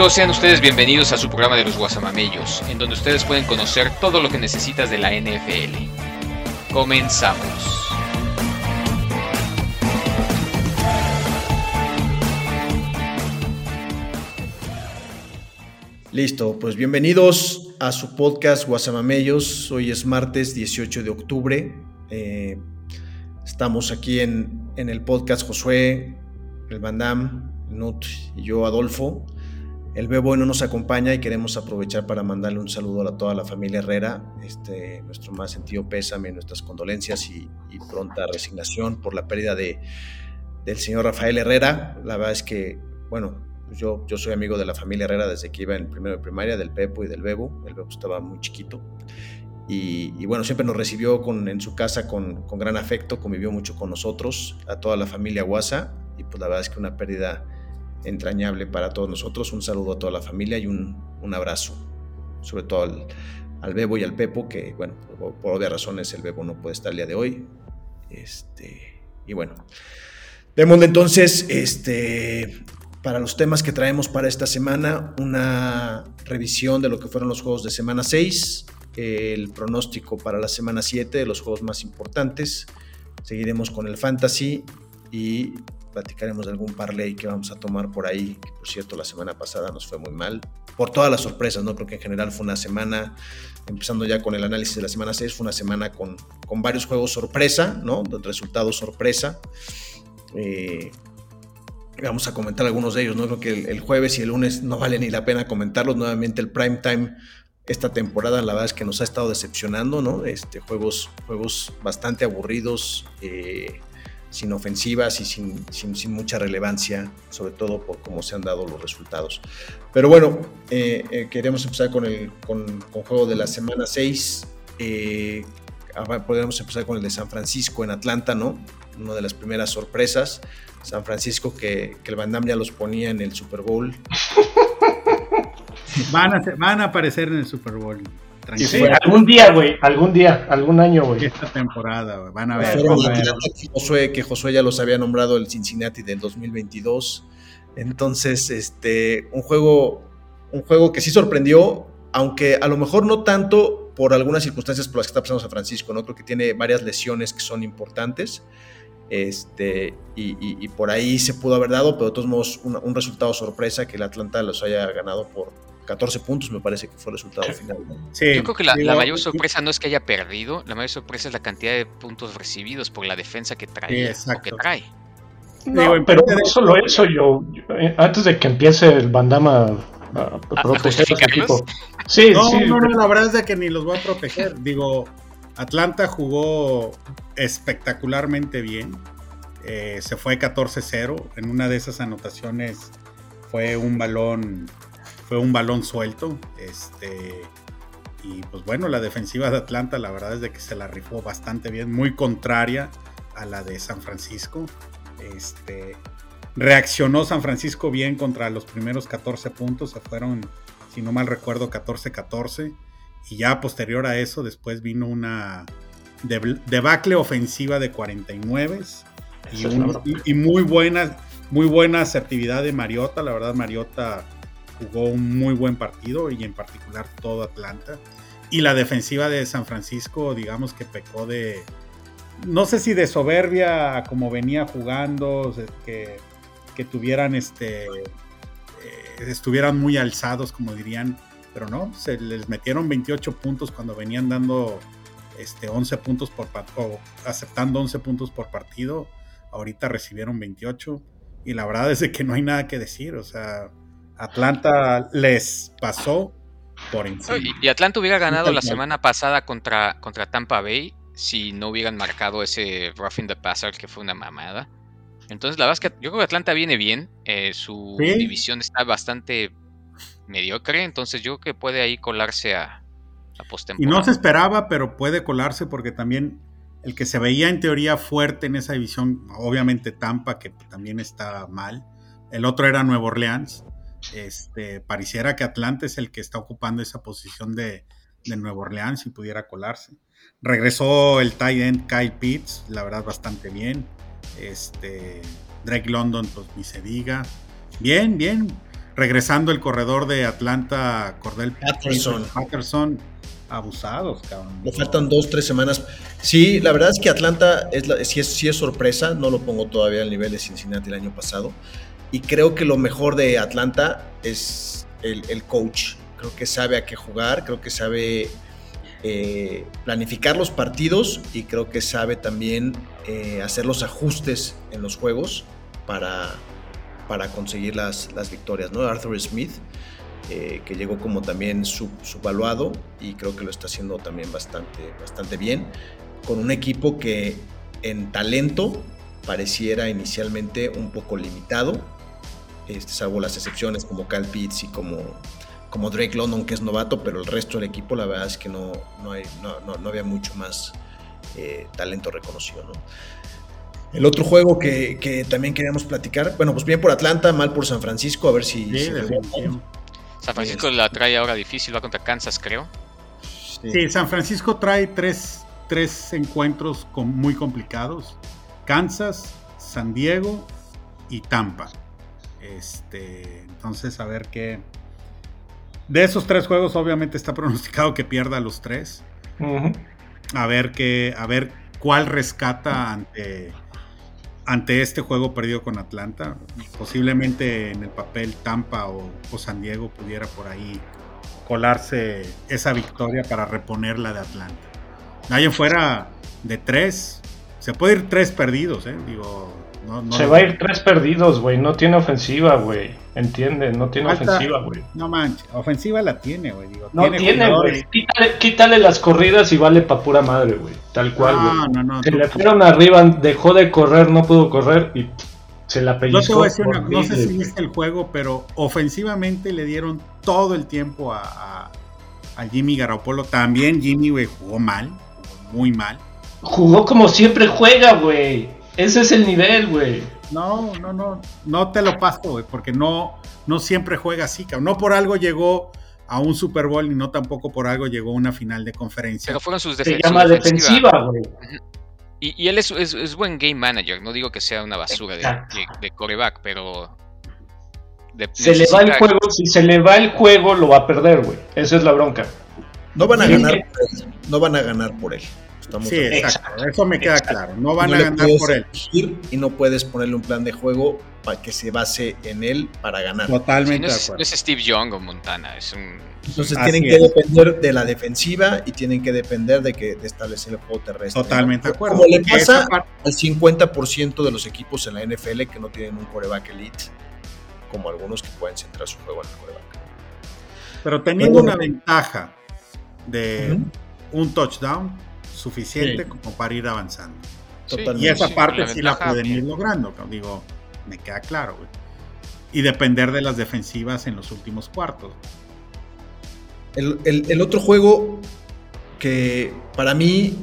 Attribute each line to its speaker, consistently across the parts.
Speaker 1: Amigos, sean ustedes bienvenidos a su programa de los Guasamamellos, en donde ustedes pueden conocer todo lo que necesitas de la NFL. Comenzamos.
Speaker 2: Listo, pues bienvenidos a su podcast Guasamamellos. Hoy es martes 18 de octubre. Eh, estamos aquí en, en, el podcast Josué, el Bandam, Nut y yo, Adolfo. El Bebo no nos acompaña y queremos aprovechar para mandarle un saludo a toda la familia Herrera, este, nuestro más sentido pésame, nuestras condolencias y, pronta resignación por la pérdida de, del señor Rafael Herrera. La verdad es que, bueno, yo, yo soy amigo de la familia Herrera desde que iba en primero de primaria, del Pepo y del Bebo. El Bebo estaba muy chiquito. Y, bueno, siempre nos recibió con, en su casa con, con gran afecto, convivió mucho con nosotros, a toda la familia Guasa. Y pues la verdad es que una pérdida entrañable para todos nosotros. Un saludo a toda la familia y un, un abrazo, sobre todo al, al, Bebo y al Pepo, que bueno, por, por obvias razones el Bebo no puede estar el día de hoy. Este, y bueno, démosle entonces este, para los temas que traemos para esta semana, una revisión de lo que fueron los juegos de semana 6, el pronóstico para la semana 7 de los juegos más importantes. Seguiremos con el fantasy y platicaremos de algún parlay que vamos a tomar por ahí, que por cierto la semana pasada nos fue muy mal, por todas las sorpresas, ¿no? Creo que en general fue una semana, empezando ya con el análisis de la semana 6, fue una semana con, con varios juegos sorpresa, ¿no? Resultados sorpresa. Eh, vamos a comentar algunos de ellos, ¿no? Creo que el, el, jueves y el lunes no vale ni la pena comentarlos, nuevamente el prime time esta temporada la verdad es que nos ha estado decepcionando, ¿no? Este, juegos, juegos bastante aburridos, eh, sin ofensivas y sin, sin, mucha relevancia, sobre todo por cómo se han dado los resultados. Pero bueno, eh, eh, queremos empezar con el con, con, juego de la semana 6. Eh, podríamos empezar con el de San Francisco en Atlanta, ¿no? Una de las primeras sorpresas. San Francisco que, que el Van Damme ya los ponía en el Super Bowl.
Speaker 3: van, a, van a aparecer en el Super Bowl.
Speaker 4: Algún día, güey, algún día, algún año, güey.
Speaker 3: Esta temporada, van a ver.
Speaker 2: Que Josué, que Josué ya los había nombrado el Cincinnati del 2022. Entonces, este, un juego, un juego que sí sorprendió, aunque a lo mejor no tanto por algunas circunstancias por las que está pasando San Francisco, ¿no? Creo que tiene varias lesiones que son importantes. Este, y, por ahí se pudo haber dado, pero de todos modos, un, resultado sorpresa que el Atlanta los haya ganado por 14 puntos, me parece que fue el resultado final.
Speaker 1: Yo creo que la, mayor sorpresa no es que haya perdido, la mayor sorpresa es la cantidad de puntos recibidos por la defensa que trae. o que trae.
Speaker 4: No, pero no solo eso, yo, eh, antes de que empiece el bandama a, proteger a, equipo.
Speaker 3: Sí, no, sí, no, no, la verdad es de que ni los voy a proteger. Digo, Atlanta jugó espectacularmente bien. Eh, se fue 14-0. En una de esas anotaciones fue un balón, fue un balón suelto. Este, y pues bueno, la defensiva de Atlanta, la verdad es de que se la rifó bastante bien, muy contraria a la de San Francisco. Este, reaccionó San Francisco bien contra los primeros 14 puntos, se fueron, si no mal recuerdo, 14-14 y ya posterior a eso, después vino una debacle ofensiva de 49 y, y, muy buena, muy buena asertividad de Mariota. La verdad, Mariota jugó un muy buen partido y en particular todo Atlanta. Y la defensiva de San Francisco, digamos que pecó de, no sé si de soberbia como venía jugando, que, que tuvieran este, eh, estuvieran muy alzados, como dirían pero no, se les metieron 28 puntos cuando venían dando este, 11 puntos por o aceptando 11 puntos por partido. Ahorita recibieron 28 y la verdad es que no hay nada que decir, o sea, Atlanta les pasó por encima.
Speaker 1: Y, Atlanta hubiera ganado la semana pasada contra, contra Tampa Bay si no hubieran marcado ese roughing the passer que fue una mamada. Entonces, la verdad es que yo creo que Atlanta viene bien. Eh, su división está bastante mediocre, entonces yo creo que puede ahí colarse a, a
Speaker 3: postemporada. Y no se esperaba, pero puede colarse porque también el que se veía en teoría fuerte en esa división, obviamente Tampa, que también está mal, el otro era Nuevo Orleans, este, pareciera que Atlanta es el que está ocupando esa posición de, de Nuevo Orleans y pudiera colarse. Regresó el tight end Kyle Pitts, la verdad bastante bien. Este, Drake London, pues ni se diga. Bien, bien regresando el corredor de Atlanta, Cordell
Speaker 2: Patterson.
Speaker 3: Patterson abusados, cabrón.
Speaker 2: Le faltan dos, tres semanas. Sí, la verdad es que Atlanta es sí, es, es sorpresa, no lo pongo todavía al nivel de Cincinnati el año pasado. Y creo que lo mejor de Atlanta es el, coach. Creo que sabe a qué jugar, creo que sabe eh, planificar los partidos y creo que sabe también eh, hacer los ajustes en los juegos para, para conseguir las, las victorias, ¿no? Arthur Smith, eh, que llegó como también subvaluado y creo que lo está haciendo también bastante, bastante bien, con un equipo que en talento pareciera inicialmente un poco limitado, este, salvo las excepciones como Cal Pitts y como, como Drake London, que es novato, pero el resto del equipo la verdad es que no, no, hay, no, no había mucho más eh, talento reconocido. ¿no? El otro juego que, también queríamos platicar, bueno, pues bien por Atlanta, mal por San Francisco, a ver si...
Speaker 1: San Francisco la trae ahora difícil, va contra Kansas, creo.
Speaker 3: Sí, San Francisco trae tres, encuentros muy complicados. Kansas, San Diego y Tampa. Este, entonces, a ver qué... De esos tres juegos, obviamente está pronosticado que pierda los tres. A ver qué, a ver cuál rescata ante ante este juego perdido con Atlanta. Posiblemente en el papel Tampa o, San Diego pudiera por ahí colarse esa victoria para reponerla de Atlanta. Nadie fuera de tres, se puede ir tres perdidos, ¿eh? Digo,
Speaker 4: se va a ir tres perdidos, güey. No tiene ofensiva, güey. Entiende, no tiene ofensiva, güey.
Speaker 3: No manches, ofensiva la tiene, güey.
Speaker 4: No tiene, güey. Quítale, las corridas y vale pa' pura madre, güey. Tal cual, güey. No, no, no. Se le fueron arriba, dejó de correr, no pudo correr y se la pellizcó.
Speaker 3: No, sé si viste el juego, pero ofensivamente le dieron todo el tiempo a, a, Jimmy Garoppolo. También Jimmy, güey, jugó mal, jugó muy mal.
Speaker 4: Jugó como siempre juega, güey. Ese es el nivel, güey.
Speaker 3: No, no, no, no te lo paso, güey, porque no, no siempre juega así, cabrón. No por algo llegó a un Super Bowl y no tampoco por algo llegó a una final de conferencia.
Speaker 1: Pero fueron sus
Speaker 4: Se llama defensiva, güey.
Speaker 1: Y, y él es, es- es buen game manager, no digo que sea una basura de, de- de coreback, pero... de-
Speaker 4: Se le va el juego, si se le va el juego, lo va a perder, güey. Esa es la bronca.
Speaker 2: No van a
Speaker 4: Sí.
Speaker 2: ganar por él. No van a ganar por él. Estamos
Speaker 3: Sí, exacto. Eso me queda claro. No van
Speaker 2: No
Speaker 3: a ganar por él.
Speaker 2: Y no puedes ponerle un plan de juego para que se base en él para ganar.
Speaker 1: Sí,
Speaker 3: Totalmente
Speaker 1: no,
Speaker 3: de
Speaker 1: es, no
Speaker 3: acuerdo.
Speaker 1: es Steve Young o Montana, es un...
Speaker 2: Entonces
Speaker 3: Así
Speaker 2: tienen que
Speaker 3: es.
Speaker 2: depender de la defensiva y tienen que depender de que de establecer el juego terrestre.
Speaker 3: Totalmente
Speaker 2: ¿no?
Speaker 3: de acuerdo.
Speaker 2: Como le pasa al 50% de los equipos en la NFL que no tienen un coreback elite, como algunos que pueden centrar su juego en el coreback.
Speaker 3: pero teniendo
Speaker 2: Bueno.
Speaker 3: una ventaja de un touchdown suficiente
Speaker 2: Sí.
Speaker 3: como para ir avanzando.
Speaker 2: Totalmente.
Speaker 3: Y esa parte
Speaker 1: la
Speaker 3: sí la pueden ir logrando, digo, me queda claro, güey. Y depender de las defensivas en los últimos cuartos.
Speaker 2: El, el- el otro juego que para mí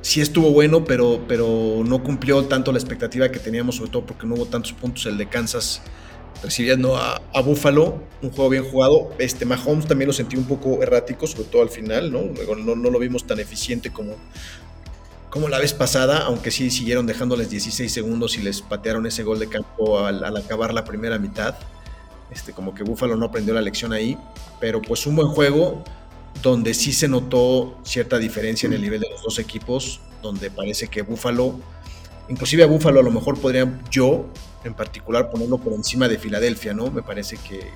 Speaker 2: sí estuvo bueno, pero, pero no cumplió tanto la expectativa que teníamos, sobre todo porque no hubo tantos puntos, el de Kansas recibiendo a, a Buffalo, un juego bien jugado. Este Mahomes también lo sentí un poco errático, sobre todo al final, ¿no? No, no lo vimos tan eficiente como, como la vez pasada, aunque sí siguieron dejándoles 16 segundos y les patearon ese gol de campo al, al acabar la primera mitad. Este, como que Buffalo no aprendió la lección ahí, pero pues un buen juego donde sí se notó cierta diferencia en el nivel de los dos equipos, donde parece que Buffalo, inclusive a Buffalo a lo mejor podría yo en particular ponerlo por encima de Filadelfia, ¿no? Me parece que,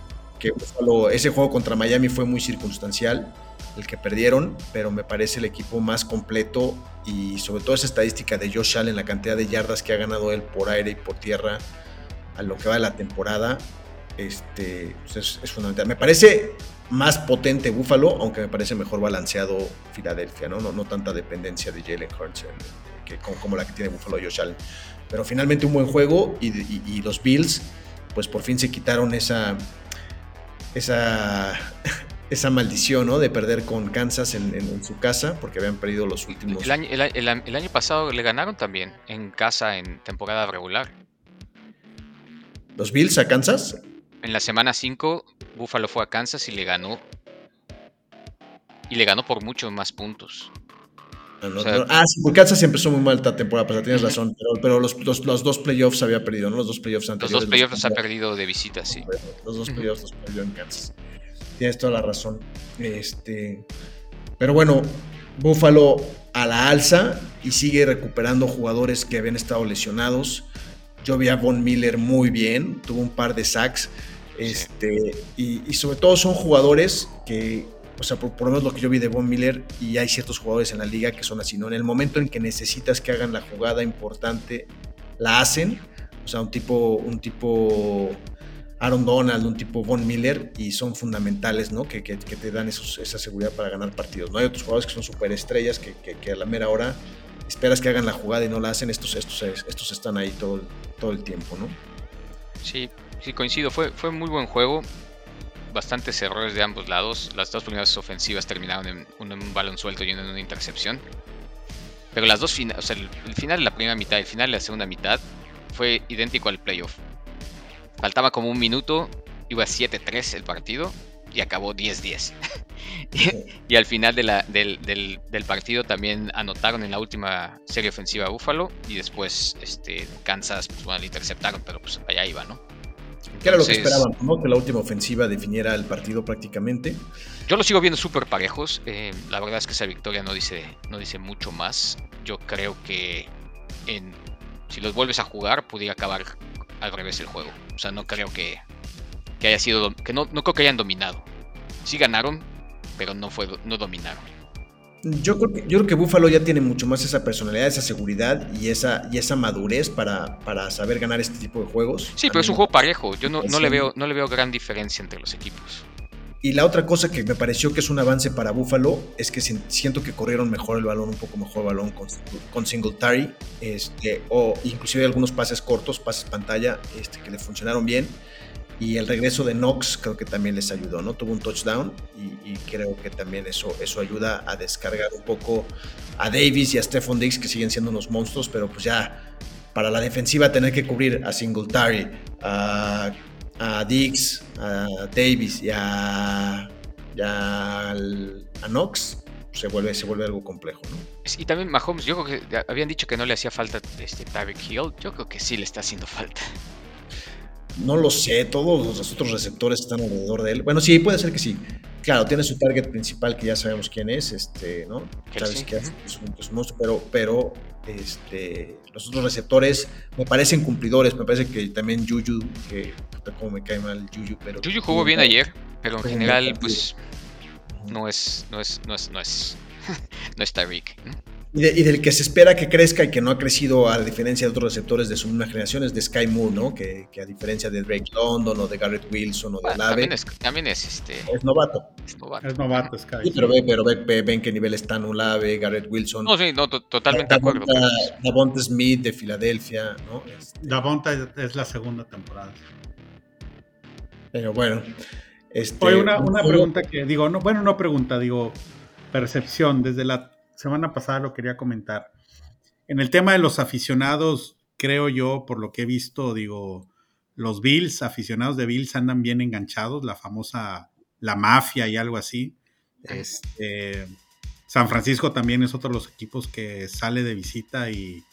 Speaker 2: Buffalo, ese juego contra Miami fue muy circunstancial, el que perdieron, pero me parece el equipo más completo y sobre todo esa estadística de Josh Allen, la cantidad de yardas que ha ganado él por aire y por tierra a lo que va de la temporada, este, pues es, fundamental. Me parece más potente Buffalo, aunque me parece mejor balanceado Filadelfia, ¿no? No, no tanta dependencia de Jalen Hurts como la que tiene Buffalo Josh Allen. Pero finalmente un buen juego y, y- y los Bills, pues por fin se quitaron esa, esa, esa maldición, ¿no? De perder con Kansas en, en- en su casa, porque habían perdido los últimos.
Speaker 1: El año, el, a- el a- el año pasado le ganaron también en casa en temporada regular.
Speaker 2: Los Bills a Kansas.
Speaker 1: En la semana 5, Buffalo fue a Kansas y le ganó. Y le ganó por muchos más puntos.
Speaker 2: Ah, no,
Speaker 1: O sea-
Speaker 2: no. Ah, sí, porque Kansas empezó muy mal esta temporada pasada, tienes razón, pero, pero los, los- los dos playoffs había perdido, ¿no? Los dos playoffs
Speaker 1: Los
Speaker 2: anteriores.
Speaker 1: dos playoffs los ha
Speaker 2: perdido.
Speaker 1: de visita, sí.
Speaker 2: Los dos playoffs los perdió en Kansas. Tienes toda la razón. Este, pero bueno, Buffalo a la alza y sigue recuperando jugadores que habían estado lesionados. Yo vi a Von Miller muy bien, tuvo un par de sacks. Este, y, y sobre todo son jugadores que, o sea, por, por lo menos lo que yo vi de Von Miller, y hay ciertos jugadores en la liga que son así, ¿no? En el momento en que necesitas que hagan la jugada importante, la hacen. O sea, un tipo, un tipo Aaron Donald, un tipo Von Miller, y son fundamentales, ¿no? Que, que- te dan esos- esa seguridad para ganar partidos. No hay otros jugadores que son superestrellas que, que, que a la mera hora esperas que hagan la jugada y no la hacen. Estos, estos, estos están ahí todo, todo el tiempo, ¿no?
Speaker 1: Sí, sí, coincido. Fue, fue muy buen juego. Bastantes errores de ambos lados. Las dos primeras ofensivas terminaron en un, en un balón suelto y en una intercepción. Pero las dos finales, o sea, el, final de la primera mitad y el final de la segunda mitad fue idéntico al playoff. Faltaba como un minuto, iba 7-3 el partido y acabó 10-10. y, al final del, partido también anotaron en la última serie ofensiva Buffalo y después este, Kansas, pues bueno, le interceptaron, pero pues allá iba, ¿no?
Speaker 2: Que era lo que esperaban, ¿no? Que la última ofensiva definiera el partido prácticamente.
Speaker 1: Yo lo sigo viendo súper parejos. eh, la verdad es que esa victoria no dice, no dice mucho más. Yo creo que en, si los vuelves a jugar, pudiera acabar al revés el juego. O sea, no creo que, que haya sido. que no, no creo que hayan dominado. Sí ganaron, pero no fue no dominaron.
Speaker 2: Yo creo, que, yo creo que Buffalo ya tiene mucho más esa personalidad, esa seguridad y esa, y esa madurez para, para saber ganar este tipo de juegos.
Speaker 1: Sí, pero es un juego parejo. Yo no, no le veo, no le veo gran diferencia entre los equipos.
Speaker 2: Y la otra cosa que me pareció que es un avance para Buffalo es que si- siento que corrieron mejor el balón, un poco mejor el balón con, con Singletary, este, o inclusive algunos pases cortos, pases pantalla, este, que le funcionaron bien. Y el regreso de Knox creo que también les ayudó, ¿no? Tuvo un touchdown y, y creo que también eso, eso ayuda a descargar un poco a Davis y a Stephon Diggs, que siguen siendo unos monstruos, pero pues ya para la defensiva tener que cubrir a Singletary, a, a Diggs, a Davis y a a Knox se vuelve, se vuelve algo complejo, ¿no?
Speaker 1: Y también Mahomes, yo creo que habían dicho que no le hacía falta este Tyreek Hill. Yo creo que sí le está haciendo falta.
Speaker 2: No lo sé, todos los otros receptores están alrededor de él. Bueno, sí, puede ser que sí. Claro, tiene su target principal que ya sabemos quién es, este, ¿no? Sabes que es, un, monstruo, pero, pero este, los otros receptores me parecen cumplidores. Me parece que también Juju, que como me cae mal Juju, pero.
Speaker 1: Juju jugó bien ayer, pero en general, pues no es, no es, no es, no es, no es Tyreek.
Speaker 2: Y, del que se espera que crezca y que no ha crecido a diferencia de otros receptores de su misma generación es de Sky Moore, ¿no? Que, a diferencia de Drake London o de Garrett Wilson o de
Speaker 1: bueno, También es, también es, este...
Speaker 2: Es novato.
Speaker 3: Es novato. Es novato Sky.
Speaker 2: Sí, pero, ve, pero ve, ven qué nivel está Olave, Garrett Wilson.
Speaker 1: No, sí, no, totalmente de acuerdo.
Speaker 2: Davonta Smith de Filadelfia, ¿no?
Speaker 3: Este, Davonta es la segunda temporada.
Speaker 2: Pero bueno.
Speaker 3: Este, Oye, una, una pregunta que digo, no, bueno, no pregunta, digo, percepción. Desde la semana pasada lo quería comentar. En el tema de los aficionados, creo yo, por lo que he visto, digo, los Bills, aficionados de Bills andan bien enganchados, la famosa, la mafia y algo así. Este, San Francisco también es otro de los equipos que sale de visita y,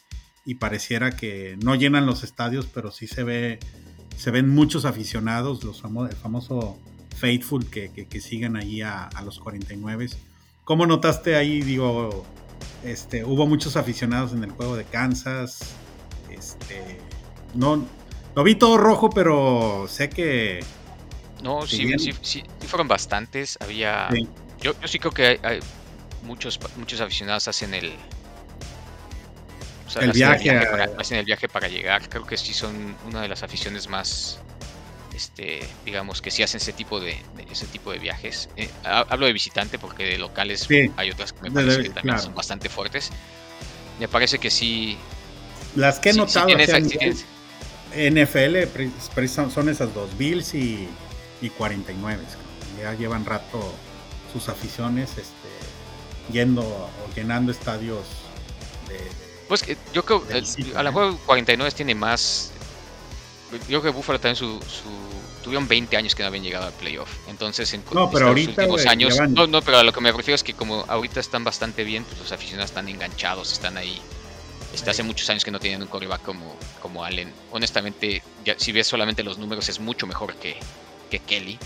Speaker 3: pareciera que no llenan los estadios, pero sí se ve, se ven muchos aficionados, los el famoso Faithful que, que, siguen allí a, a los 49 ¿Cómo notaste ahí? Digo, este, hubo muchos aficionados en el juego de Kansas. Este, no, lo vi todo rojo, pero sé que.
Speaker 1: No, sí, sí, sí, fueron bastantes. Había. Yo, yo, sí creo que hay, muchos, muchos aficionados hacen el.
Speaker 3: el viaje,
Speaker 1: hacen el viaje para llegar. Creo que sí son una de las aficiones más este, digamos que si hacen ese tipo de, ese tipo de viajes. Eh, hablo de visitante porque de locales hay otras que me parece que también son bastante fuertes. Me parece que sí.
Speaker 3: Las que he notado NFL son esas dos, Bills y, y 49. Ya llevan rato sus aficiones este, yendo o llenando estadios de,
Speaker 1: pues yo creo que a lo mejor 49 tiene más yo creo que Buffalo también su, tuvieron 20 años que no habían llegado al playoff. Entonces, en
Speaker 3: no, pero ahorita,
Speaker 1: últimos años. No, no, pero a lo que me refiero es que como ahorita están bastante bien, pues los aficionados están enganchados, están ahí. Este, hace muchos años que no tienen un coreback como, como Allen. Honestamente, si ves solamente los números, es mucho mejor que, que Kelly.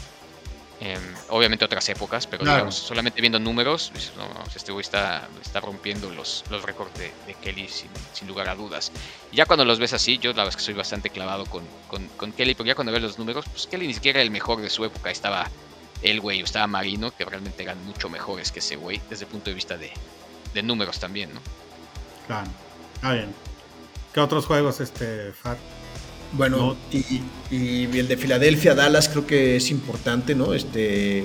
Speaker 1: Em, obviamente otras épocas, pero digamos, solamente viendo números, pues, este güey está, está rompiendo los, los récords de, Kelly sin, lugar a dudas. Y ya cuando los ves así, yo la verdad es que soy bastante clavado con, con, Kelly, porque ya cuando ves los números, pues Kelly ni siquiera era el mejor de su época, estaba el güey, o estaba Marino, que realmente eran mucho mejores que ese güey, desde el punto de vista de, de números también, ¿no?
Speaker 3: Claro, ah, bien. ¿Qué otros juegos, este, Far?
Speaker 2: Bueno, y, el de Filadelfia, Dallas, creo que es importante, ¿no? Este,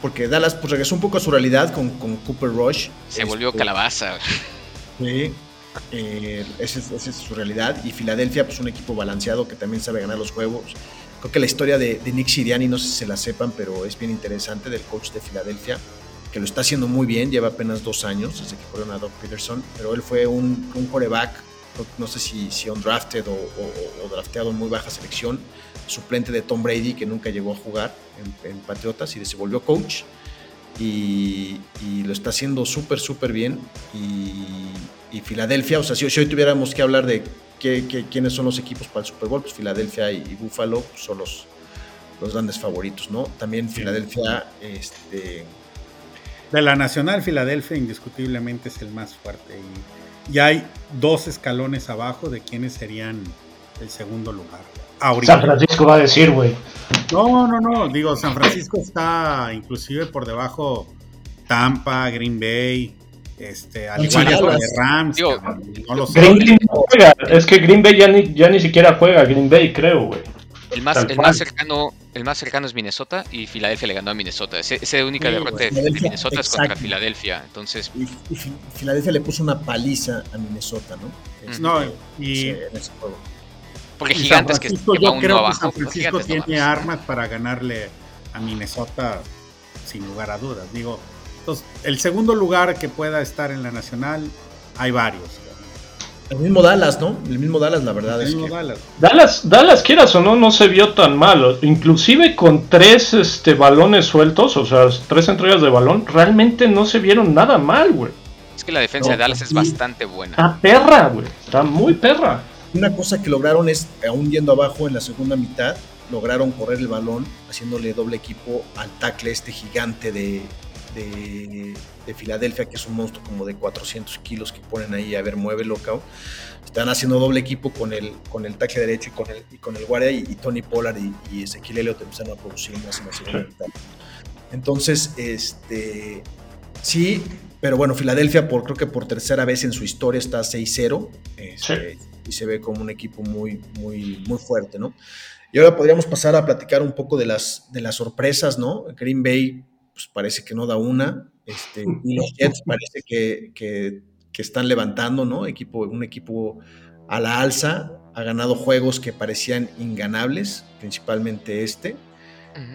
Speaker 2: porque Dallas pues, regresó un poco a su realidad con, Cooper Rush.
Speaker 1: Se volvió este, calabaza.
Speaker 2: Sí, eh, esa, es, su realidad. Y Filadelfia, pues un equipo balanceado que también sabe ganar los juegos. Creo que la historia de, Nick Siriani, no sé si se la sepan, pero es bien interesante del coach de Filadelfia, que lo está haciendo muy bien, lleva apenas dos años desde que fueron a Doug Peterson, pero él fue un, un coreback no sé si, si undrafted o, o, drafteado en muy baja selección, suplente de Tom Brady, que nunca llegó a jugar en, Patriotas y se volvió coach. Y, lo está haciendo súper, súper bien. Y, Filadelfia, o sea, si, hoy tuviéramos que hablar de qué, quiénes son los equipos para el Super Bowl, pues Filadelfia y, Buffalo son los, los grandes favoritos, ¿no? También Filadelfia, este...
Speaker 3: De la Nacional, Filadelfia indiscutiblemente es el más fuerte. Y y hay dos escalones abajo de quienes serían el segundo lugar.
Speaker 4: San Francisco va a decir, güey.
Speaker 3: No, no, no. Digo, San Francisco está inclusive por debajo Tampa, Green Bay, este, al igual que Rams.
Speaker 4: no lo sé. Es que Green Bay ya ni, ya ni siquiera juega Green Bay, creo, güey.
Speaker 1: El más, el más cercano, el más cercano es Minnesota y Filadelfia le ganó a Minnesota. Esa es la única derrota de, Minnesota es contra Filadelfia. Entonces,
Speaker 2: y, Filadelfia le puso una paliza a Minnesota, ¿no?
Speaker 3: Este, no, y
Speaker 1: porque gigantes que
Speaker 3: yo creo que San Francisco tiene armas para ganarle a Minnesota sin lugar a dudas. Digo, entonces, el segundo lugar que pueda estar en la nacional hay varios.
Speaker 2: El mismo Dallas, ¿no? El mismo Dallas, la verdad es que...
Speaker 4: Dallas. Dallas, Dallas, quieras o no, no se vio tan mal. Inclusive con tres este, balones sueltos, o sea, tres entregas de balón, realmente no se vieron nada mal, güey.
Speaker 1: Es que la defensa de Dallas es bastante buena.
Speaker 4: Está perra, güey. Está muy perra.
Speaker 2: Una cosa que lograron es, aún yendo abajo en la segunda mitad, lograron correr el balón haciéndole doble equipo al tackle este gigante de, de, Filadelfia, que es un monstruo como de 400 kilos que ponen ahí a ver, mueve loca. Están haciendo doble equipo con el, con el tackle derecho y con el, y con el guardia y, Tony Pollard y, y Ezequiel Elliott empezaron a producir más en la segunda mitad. Entonces, este, sí, pero bueno, Filadelfia por, creo que por tercera vez en su historia está 6-0 este, y se ve como un equipo muy, muy, muy fuerte, ¿no? Y ahora podríamos pasar a platicar un poco de las, de las sorpresas, ¿no? Green Bay pues parece que no da una, este, y los Jets parece que, que, están levantando, ¿no? Equipo, un equipo a la alza, ha ganado juegos que parecían inganables, principalmente este,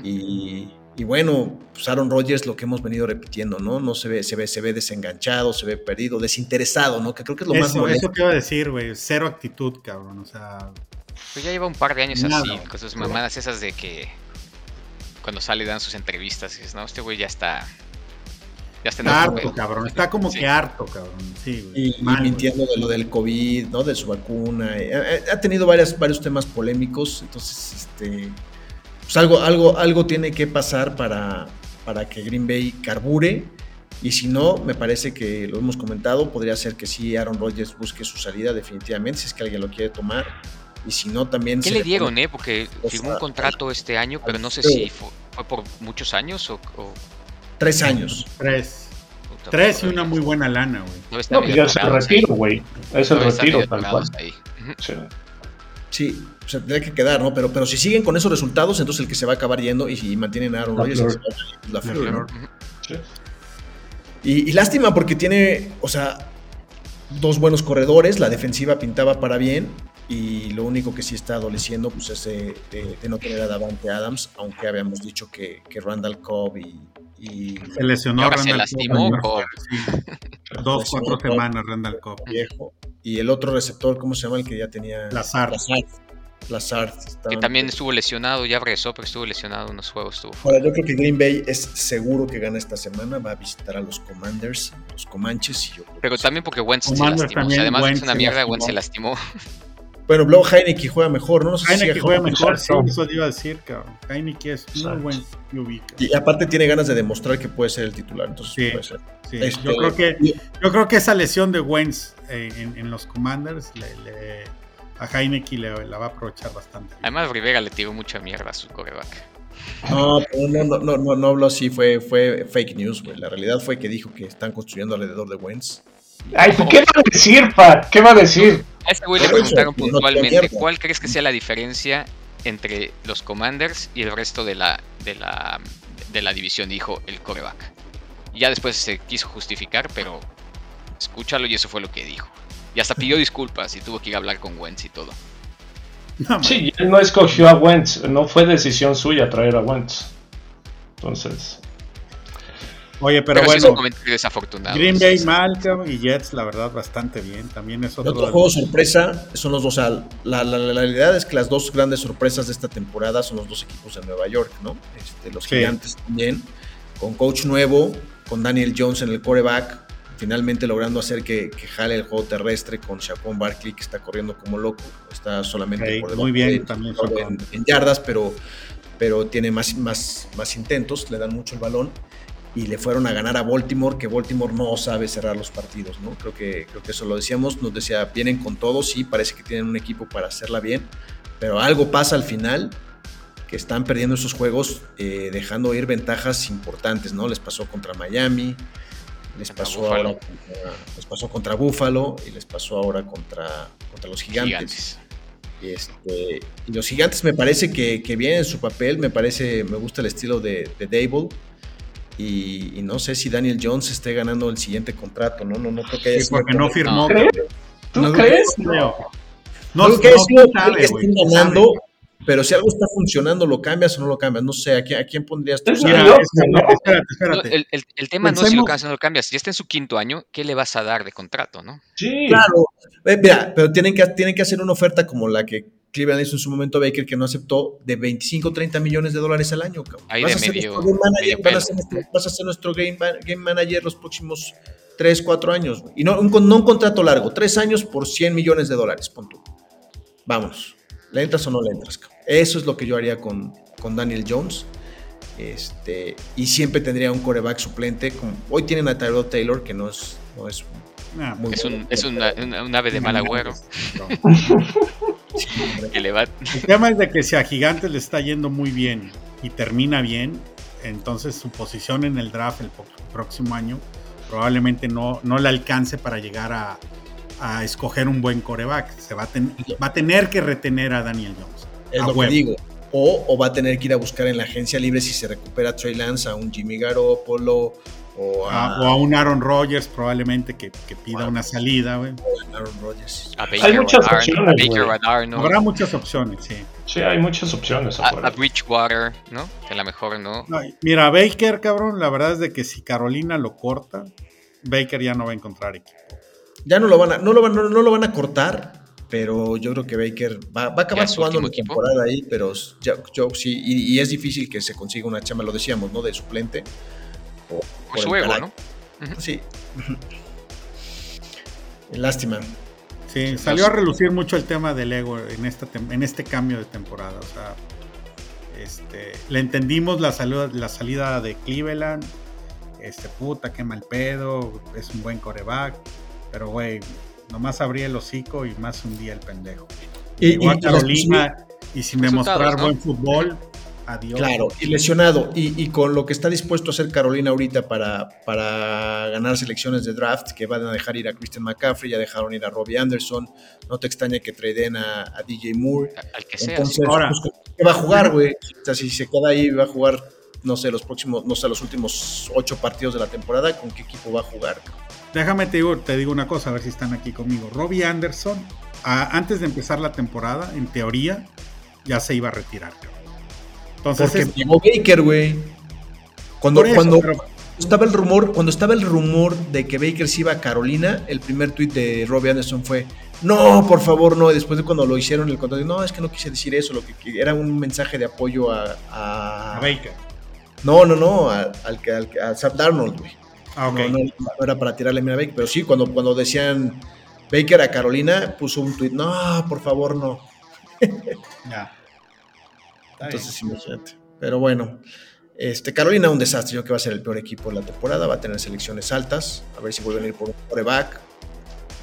Speaker 2: y, y, bueno, pues Aaron Rodgers lo que hemos venido repitiendo, ¿no? No se ve, se ve, se ve desenganchado, se ve perdido, desinteresado, ¿no? Que creo que es lo más
Speaker 3: molesto. Eso te iba a decir, güey, cero actitud, cabrón, o sea...
Speaker 1: Pues ya lleva un par de años así, con sus mamadas esas de que cuando sale y dan sus entrevistas, y dices, no, este güey ya está.
Speaker 3: Ya está harto, cabrón. Está como que harto, cabrón. Sí,
Speaker 2: Y, mintiendo de lo del COVID, ¿no? De su vacuna. Ha, tenido varias, varios temas polémicos. Entonces, este. Pues algo, algo, algo tiene que pasar para, para que Green Bay carbure. Y si no, me parece que lo hemos comentado, podría ser que sí Aaron Rodgers busque su salida definitivamente, si es que alguien lo quiere tomar y si no también...
Speaker 1: ¿Qué le dieron, eh? Porque firmó un contrato este año, pero no sé si fue, por muchos años o,
Speaker 2: Tres años.
Speaker 3: Tres. Tres y una muy buena lana, güey.
Speaker 4: No, no pues ya es el retiro, güey. Es el retiro, tal cual.
Speaker 2: Sí. o sea, tendría que quedar, ¿no? Pero, pero si siguen con esos resultados, entonces el que se va a acabar yendo y si mantienen a Aaron Rodgers, la flor, ¿no? sí. y, y, lástima porque tiene, o sea, dos buenos corredores, la defensiva pintaba para bien y lo único que sí está adoleciendo pues, es de, no tener a Davante Adams, aunque habíamos dicho que, que Randall Cobb y,
Speaker 3: Se lesionó
Speaker 1: Randall se lastimó Cobb.
Speaker 3: Dos, cuatro semanas Randall Cobb.
Speaker 2: Viejo. Y el otro receptor, ¿cómo se llama? El que ya tenía...
Speaker 3: Lazard.
Speaker 2: Lazard.
Speaker 1: que también estuvo lesionado, ya regresó, pero estuvo lesionado en unos juegos. Estuvo
Speaker 2: Ahora, yo creo que Green Bay es seguro que gana esta semana, va a visitar a los Commanders, los Comanches. Y yo
Speaker 1: pero también porque Wentz se lastimó. además es una mierda, Wentz se lastimó.
Speaker 2: Bueno, luego Heineken juega mejor, ¿no? no
Speaker 3: sé Heineken juega mejor, sí, eso te iba a decir, cabrón. Heineken es muy buen
Speaker 2: Y aparte tiene ganas de demostrar que puede ser el titular, entonces
Speaker 3: sí,
Speaker 2: puede ser.
Speaker 3: Sí. Este, yo, creo que, yo creo que esa lesión de Wentz eh, en, en, los Commanders le, le, a Heineken le, la va a aprovechar bastante.
Speaker 1: Además, Rivera le tiró mucha mierda a su coreback.
Speaker 2: No, no, no, no, no, no habló así, fue, fue fake news, güey. La realidad fue que dijo que están construyendo alrededor de Wentz.
Speaker 4: Ay, ¿qué va a decir, pa? ¿Qué va a decir?
Speaker 1: A ese güey le preguntaron puntualmente cuál crees que sea la diferencia entre los Commanders y el resto de la, de la, de la división, dijo el coreback. Ya después se quiso justificar, pero escúchalo y eso fue lo que dijo. Y hasta pidió disculpas y tuvo que ir a hablar con Wentz y todo.
Speaker 4: sí, él no escogió a Wentz, no fue decisión suya traer a Wentz. Entonces,
Speaker 3: Oye, pero, bueno.
Speaker 1: un comentario desafortunado.
Speaker 3: Green Bay mal y Jets, la verdad, bastante bien. También es otro.
Speaker 2: otro juego sorpresa son los dos. la, la, la, realidad es que las dos grandes sorpresas de esta temporada son los dos equipos de Nueva York, ¿no? Este, los gigantes también, con coach nuevo, con Daniel Jones en el coreback, finalmente logrando hacer que, que jale el juego terrestre con Chapón Barkley, que está corriendo como loco. Está solamente
Speaker 3: por muy bien, también
Speaker 2: en, en, yardas, pero, pero tiene más, más, más intentos, le dan mucho el balón y le fueron a ganar a Baltimore, que Baltimore no sabe cerrar los partidos, ¿no? Creo que, creo que eso lo decíamos, nos decía, vienen con todo, sí, parece que tienen un equipo para hacerla bien, pero algo pasa al final, que están perdiendo esos juegos, eh, dejando ir ventajas importantes, ¿no? Les pasó contra Miami, les pasó ahora contra, les pasó contra Buffalo y les pasó ahora contra, contra los gigantes. Este, y los gigantes me parece que, que vienen en su papel, me parece, me gusta el estilo de, de Dable y, no sé si Daniel Jones esté ganando el siguiente contrato, ¿no? No, no creo que
Speaker 3: sí, porque no firmó.
Speaker 4: ¿Tú crees? No,
Speaker 2: no, no, que, no, que estén ganando pero si algo está funcionando, ¿lo cambias o no lo cambias? No sé, ¿a quién, a quién pondrías tú?
Speaker 4: Es
Speaker 2: O sea,
Speaker 4: Mira,
Speaker 3: espérate, espérate,
Speaker 1: No,
Speaker 3: espérate.
Speaker 1: el, el- el tema no es si lo cambias o no lo cambias. Si está en su quinto año, ¿qué le vas a dar de contrato, no?
Speaker 4: Sí,
Speaker 2: Claro, Eh, mira, pero tienen que, tienen que hacer una oferta como la que Cleveland hizo en su momento a Baker, que no aceptó, de 25 30 millones de dólares al año. cabrón.
Speaker 1: Ahí
Speaker 2: Vas
Speaker 1: de
Speaker 2: a ser
Speaker 1: medio-
Speaker 2: manager, a ser nuestro- vas a ser nuestro game, ma- game manager los próximos 3, 4 años. güey. Y no un, con- no un contrato largo, 3 años por 100 millones de dólares, pon tú. Vámonos. ¿Le entras o no le entras? cabrón? Eso es lo que yo haría con, con Daniel Jones. Este, y siempre tendría un coreback suplente. Como, hoy tienen a Tyrell Taylor, que no es, no es
Speaker 3: Nah,
Speaker 2: muy
Speaker 1: Es un, es una- una- un ave de mal agüero
Speaker 3: no.
Speaker 1: Que le va.
Speaker 3: El tema es de que si a Gigantes le está yendo muy bien y termina bien, entonces su posición en el draft el próximo año probablemente no, no le alcance para llegar a, a escoger un buen coreback. Se va a, ten- va a tener que retener a Daniel Jones.
Speaker 2: Es lo
Speaker 3: huevo.
Speaker 2: que digo. O, o va a tener que ir a buscar en la agencia libre si se recupera Trey Lance a un Jimmy Garoppolo o a,
Speaker 3: A- o a un Aaron Rodgers probablemente que, que pida una salida. güey.
Speaker 2: Aaron Rodgers.
Speaker 1: A Baker
Speaker 4: Hay muchas opciones,
Speaker 1: Baker
Speaker 3: Habrá muchas opciones, sí.
Speaker 4: sí, hay muchas opciones
Speaker 1: a, Bridgewater, ¿no? Que a lo mejor no.
Speaker 3: No, mira, Baker, cabrón, la verdad es de que si Carolina lo corta, Baker ya no va a encontrar equipo.
Speaker 2: Ya no lo van a, no lo van, no, no lo van a cortar, pero yo creo que Baker va, va a acabar
Speaker 1: ¿Ya es su
Speaker 2: jugando
Speaker 1: equipo?
Speaker 2: temporada ahí, pero yo sí, y, y es difícil que se consiga una chamba, lo decíamos, ¿no? De suplente. O-
Speaker 1: Por
Speaker 2: por
Speaker 1: su ego. ¿no?
Speaker 2: Sí. Lástima.
Speaker 3: Sí, salió a relucir mucho el tema del ego en, esta tem- en este cambio de temporada. O sea, este, le entendimos la, salud, la salida de Cleveland. Este, puta, qué mal pedo. Es un buen coreback. Pero, güey, nomás abría el hocico y más hundía el pendejo.
Speaker 2: Y,
Speaker 3: Llegó a
Speaker 2: y- y las
Speaker 3: Carolina y sin demostrar
Speaker 1: ¿no?
Speaker 3: buen fútbol, adiós.
Speaker 2: Claro, y lesionado. Y, y con lo que está dispuesto a hacer Carolina ahorita para, para ganar selecciones de draft, que van a dejar ir a Christian McCaffrey, ya dejaron ir a Robbie Anderson. No te extraña que traden a, a DJ Moore.
Speaker 1: Al que sea.
Speaker 2: Entonces,
Speaker 1: sí.
Speaker 3: Ahora-
Speaker 2: pues, ¿qué va a jugar, güey? O sea, si se queda ahí, va a jugar, no sé, los próximos, no sé, los últimos ocho partidos de la temporada, ¿con qué equipo va a jugar?
Speaker 3: Déjame te digo, te digo una cosa, a ver si están aquí conmigo. Robbie Anderson, a- antes de empezar la temporada, en teoría, ya se iba a retirar. cabrón. Entonces,
Speaker 2: Porque
Speaker 3: es-
Speaker 2: llegó Baker, güey. Cuando,
Speaker 3: eso,
Speaker 2: cuando
Speaker 3: pero-
Speaker 2: estaba el rumor, cuando estaba el rumor de que Baker se iba a Carolina, el primer tweet de Robbie Anderson fue no, por favor, no. Y después de cuando lo hicieron el contrato, no, es que no quise decir eso, lo que, era un mensaje de apoyo a, a-
Speaker 3: a Baker.
Speaker 2: no, no, no, a- al que al, a Sam Darnold, güey.
Speaker 3: Ah, ok.
Speaker 2: No, no, no era para tirarle a Baker, pero sí, cuando, cuando decían Baker a Carolina, puso un tweet, no, por favor, no.
Speaker 3: Ya.
Speaker 2: Entonces, imagínate. Pero bueno, este, Carolina un desastre. Yo creo que va a ser el peor equipo de la temporada. Va a tener selecciones altas. A ver si vuelven a ir por un coreback.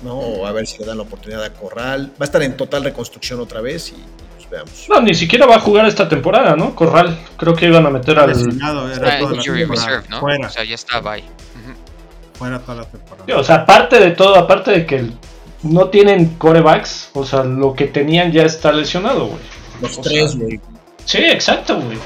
Speaker 2: ¿no? O a ver si le dan la oportunidad a Corral. Va a estar en total reconstrucción otra vez y pues veamos.
Speaker 4: No, ni siquiera va a jugar esta temporada, ¿no? Corral. Creo que iban a meter al.
Speaker 3: Lesionado, era toda la
Speaker 1: reserve, ¿no?
Speaker 3: Fuera,
Speaker 1: O sea, ya está bye. Ujú.
Speaker 3: fuera toda la temporada.
Speaker 4: Sí, O sea, aparte de todo, aparte de que no tienen corebacks, o sea, lo que tenían ya está lesionado, güey.
Speaker 2: Los
Speaker 4: O
Speaker 2: tres, güey.
Speaker 4: Sí, exacto, güey.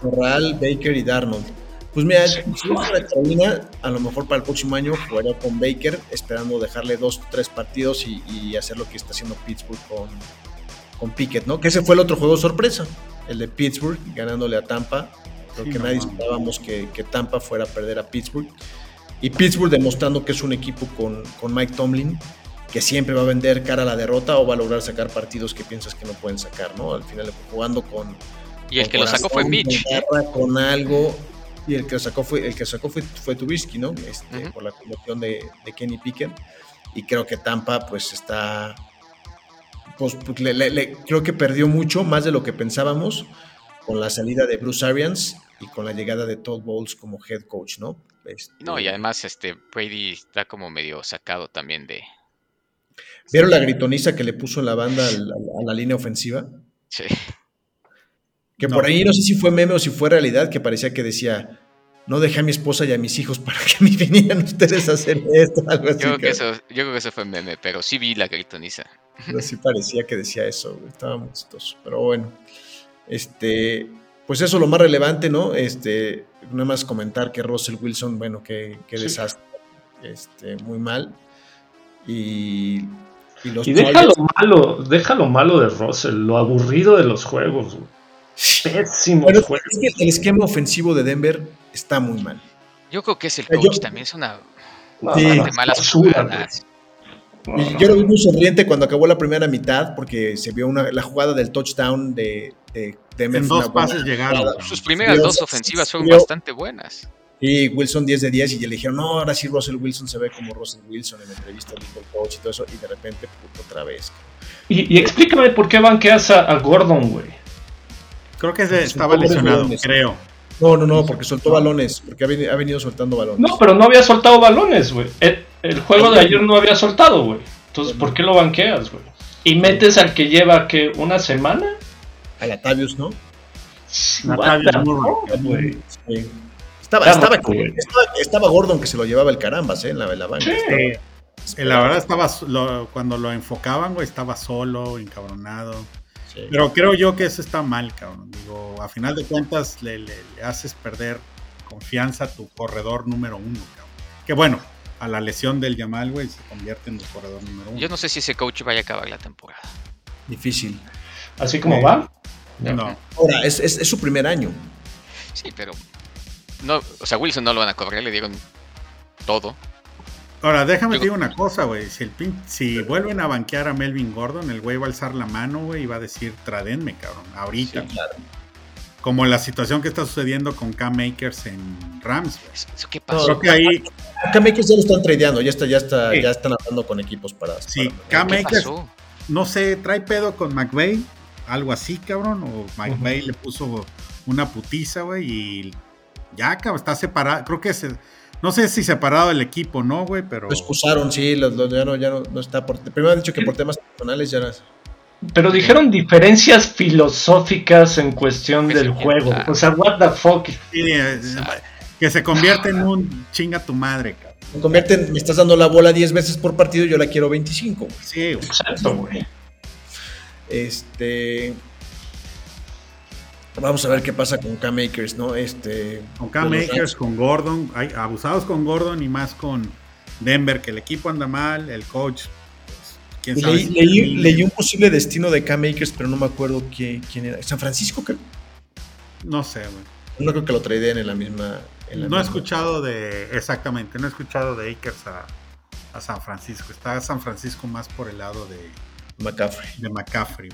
Speaker 2: Corral, Baker y Darnold. Pues mira, si es para Carolina, a lo mejor para el próximo año jugaría con Baker, esperando dejarle dos, tres partidos y, y hacer lo que está haciendo Pittsburgh con, con Pickett, ¿no? Que ese fue el otro juego sorpresa, el de Pittsburgh ganándole a Tampa. Creo
Speaker 3: Sí,
Speaker 2: que
Speaker 3: no
Speaker 2: nadie esperábamos que, que Tampa fuera a perder a Pittsburgh. Y Pittsburgh demostrando que es un equipo con, con Mike Tomlin que siempre va a vender cara a la derrota o va a lograr sacar partidos que piensas que no pueden sacar, ¿no? Al final jugando con,
Speaker 1: Y el que lo sacó fue Mitch.
Speaker 2: con garra, con algo. Y el que lo sacó fue, el que sacó fue, fue Trubisky, ¿no? Este. Por la conversión de, de Kenny Pickett. Y creo que Tampa, pues, está. Pues, pues, le- le- le- creo que perdió mucho, más de lo que pensábamos, con la salida de Bruce Arians y con la llegada de Todd Bowles como head coach, ¿no? Este,
Speaker 1: No, y además este Brady está como medio sacado también de.
Speaker 2: ¿Vieron la gritoniza que le puso la banda a la línea ofensiva?
Speaker 1: Sí.
Speaker 2: Que
Speaker 3: No.
Speaker 2: por ahí no sé si fue meme o si fue realidad, que parecía que decía, no dejé a mi esposa y a mis hijos para que me vinieran ustedes a hacer esto, algo así.
Speaker 1: Yo creo, que eso, yo creo que eso fue meme, pero sí vi la gritoniza.
Speaker 2: Pero sí parecía que decía eso, güey, estaba muy chistoso. Pero bueno, este, pues eso lo más relevante, ¿no? Este, nada más comentar que Russell Wilson, bueno, qué, qué
Speaker 4: Sí.
Speaker 2: desastre, este, muy mal. Y Y, los
Speaker 4: Y deja lo malo, deja lo malo de Russell, lo aburrido de los juegos. güey. Pésimos
Speaker 2: Bueno,
Speaker 4: juegos.
Speaker 2: es que el esquema ofensivo de Denver está muy mal.
Speaker 1: Yo creo que es el
Speaker 2: Yo-
Speaker 1: coach también, es una
Speaker 4: No,
Speaker 2: Sí.
Speaker 1: de malas
Speaker 4: basura,
Speaker 1: jugadas.
Speaker 4: güey. No,
Speaker 2: Y
Speaker 4: no.
Speaker 2: yo lo vi muy sonriente cuando acabó la primera mitad porque se vio una, la jugada del touchdown de, de Denver.
Speaker 3: En dos pases llegaron.
Speaker 1: Sus primeras dos ofensivas fueron bastante buenas.
Speaker 2: Y Wilson 10 de 10 y le dijeron, no, ahora sí Russell Wilson se ve como Russell Wilson en la entrevista dijo el coach y todo eso y de repente, puto, otra vez.
Speaker 4: Y, y explícame por qué banqueas a, a Gordon, güey.
Speaker 3: Creo que se- estaba lesionado, creo.
Speaker 2: No, no, no, porque soltó balones, porque ha veni- ha venido soltando balones.
Speaker 4: No, pero no había soltado balones, güey. El, el juego de ayer no había soltado, güey. Entonces, ¿por qué lo banqueas, güey? Y metes al que lleva, que ¿Una semana?
Speaker 2: A Latavius, ¿no?
Speaker 3: Latavius Murray.
Speaker 4: güey.
Speaker 2: Sí. Estaba, estaba, estaba, estaba Gordon que se lo llevaba el carambas, ¿eh? En la, en la banca.
Speaker 4: Sí.
Speaker 3: La verdad estaba lo- cuando lo enfocaban, güey, estaba solo, encabronado.
Speaker 2: Sí.
Speaker 3: Pero creo yo que eso está mal, cabrón. Digo, a final de cuentas le, le- le haces perder confianza a tu corredor número uno, cabrón. Que bueno, a la lesión del Yamal, güey, se convierte en tu corredor número uno.
Speaker 1: Yo no sé si ese coach vaya a acabar la temporada.
Speaker 2: Difícil.
Speaker 4: Así como
Speaker 3: Eh,
Speaker 4: va.
Speaker 3: No.
Speaker 2: Ahora, es, es, es su primer año.
Speaker 1: Sí, pero. No, o sea, Wilson no lo van a cobrar, le dieron todo.
Speaker 3: Ahora, déjame
Speaker 1: Yo-
Speaker 3: decir una cosa, güey. Si, el pin- si vuelven a banquear a Melvin Gordon, el güey va a alzar la mano, güey, y va a decir, tradenme, cabrón, ahorita.
Speaker 2: Sí, claro.
Speaker 3: Como la situación que está sucediendo con Cam Makers en Rams, güey.
Speaker 1: ¿Eso qué pasó?
Speaker 3: Creo que ahí,
Speaker 2: Acá Makers ya lo están tradeando, ya está, ya está,
Speaker 3: Sí.
Speaker 2: ya están hablando con equipos para.
Speaker 3: Sí,
Speaker 2: para-
Speaker 3: Cam
Speaker 1: ¿Qué
Speaker 3: Makers,
Speaker 1: pasó?
Speaker 3: no sé, trae pedo con McVeigh, algo así, cabrón, o McVeigh le puso una putiza, güey, y ya, cabrón, está separado, creo que se, no sé si separado del equipo, ¿no, güey? Pero...
Speaker 2: Lo excusaron, sí, lo- lo- ya, no, ya no, no está por. Primero han dicho que por temas personales ya no.
Speaker 4: Pero dijeron diferencias filosóficas en cuestión del juego. O sea, what the fuck.
Speaker 3: Sí, eh, que se convierte en un chinga tu madre, cabrón.
Speaker 2: Me convierten, me estás dando la bola 10 veces por partido, yo la quiero 25. güey.
Speaker 3: Sí, güey.
Speaker 4: Exacto, güey.
Speaker 2: Este. Vamos a ver qué pasa con Cam Makers, ¿no? Este.
Speaker 3: Con Cam
Speaker 2: de los
Speaker 3: Makers,
Speaker 2: Rams.
Speaker 3: con Gordon, hay abusados con Gordon y más con Denver, que el equipo anda mal, el coach, pues, quién sabe.
Speaker 2: leí,
Speaker 3: si-
Speaker 2: leí- leí un posible destino de Cam Makers, pero no me acuerdo qué- quién era. ¿San Francisco? creo?
Speaker 3: No sé, güey.
Speaker 2: No creo que lo traden en la misma. en la
Speaker 3: No he escuchado de, exactamente, no he escuchado de Akers a, a San Francisco. Está San Francisco más por el lado de,
Speaker 2: McCaffrey.
Speaker 3: de McCaffrey.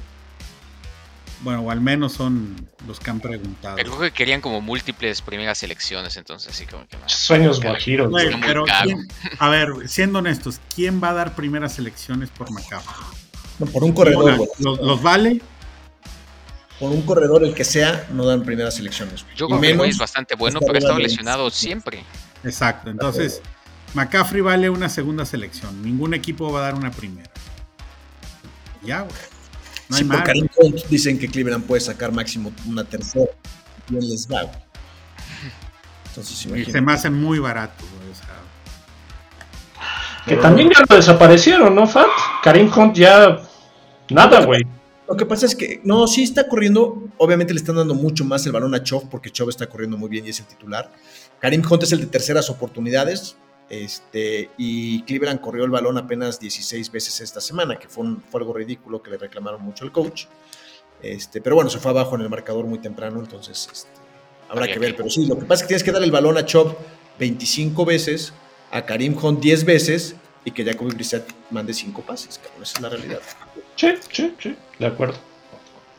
Speaker 3: Bueno, o al menos son los que han preguntado.
Speaker 1: Pero creo que querían como múltiples primeras elecciones, entonces así como que más.
Speaker 4: Sueños guajiros.
Speaker 3: Güey,
Speaker 1: Está muy
Speaker 3: pero
Speaker 1: caro.
Speaker 3: ¿quién- a ver, siendo honestos, ¿quién va a dar primeras elecciones por McCaffrey?
Speaker 2: No, por un corredor,
Speaker 3: Una. ¿los, los vale?
Speaker 2: Por un corredor, el que sea, no dan primeras elecciones. güey.
Speaker 1: Yo que es bastante bueno, pero ha estado lesionado siempre.
Speaker 3: Exacto, entonces McCaffrey vale una segunda selección. Ningún equipo va a dar una primera. Ya, güey. No
Speaker 2: sí, por. Karim Hunt dicen que Cleveland puede sacar máximo una tercera. Bien les va, güey. Entonces,
Speaker 3: Y se me hace muy barato, güey. O sea,
Speaker 4: Que también ya lo desaparecieron, ¿no, Fat? Karim Hunt ya. Nada, güey.
Speaker 2: Lo que pasa es que, no, sí está corriendo. Obviamente le están dando mucho más el balón a Chov porque Chov está corriendo muy bien y es el titular. Karim Hunt es el de terceras oportunidades. Este, y Cleveland corrió el balón apenas 16 veces esta semana, que fue, un- fue algo ridículo que le reclamaron mucho al coach. Este, pero bueno, se fue abajo en el marcador muy temprano, entonces este, habrá que ver.
Speaker 1: que-
Speaker 2: Pero sí, lo que pasa es que tienes que dar el balón a Chov 25 veces, a Karim Hunt 10 veces y que Jacoby Brissett mande 5 pases, cabrón. Esa es la realidad.
Speaker 4: Sí, sí, sí. De acuerdo.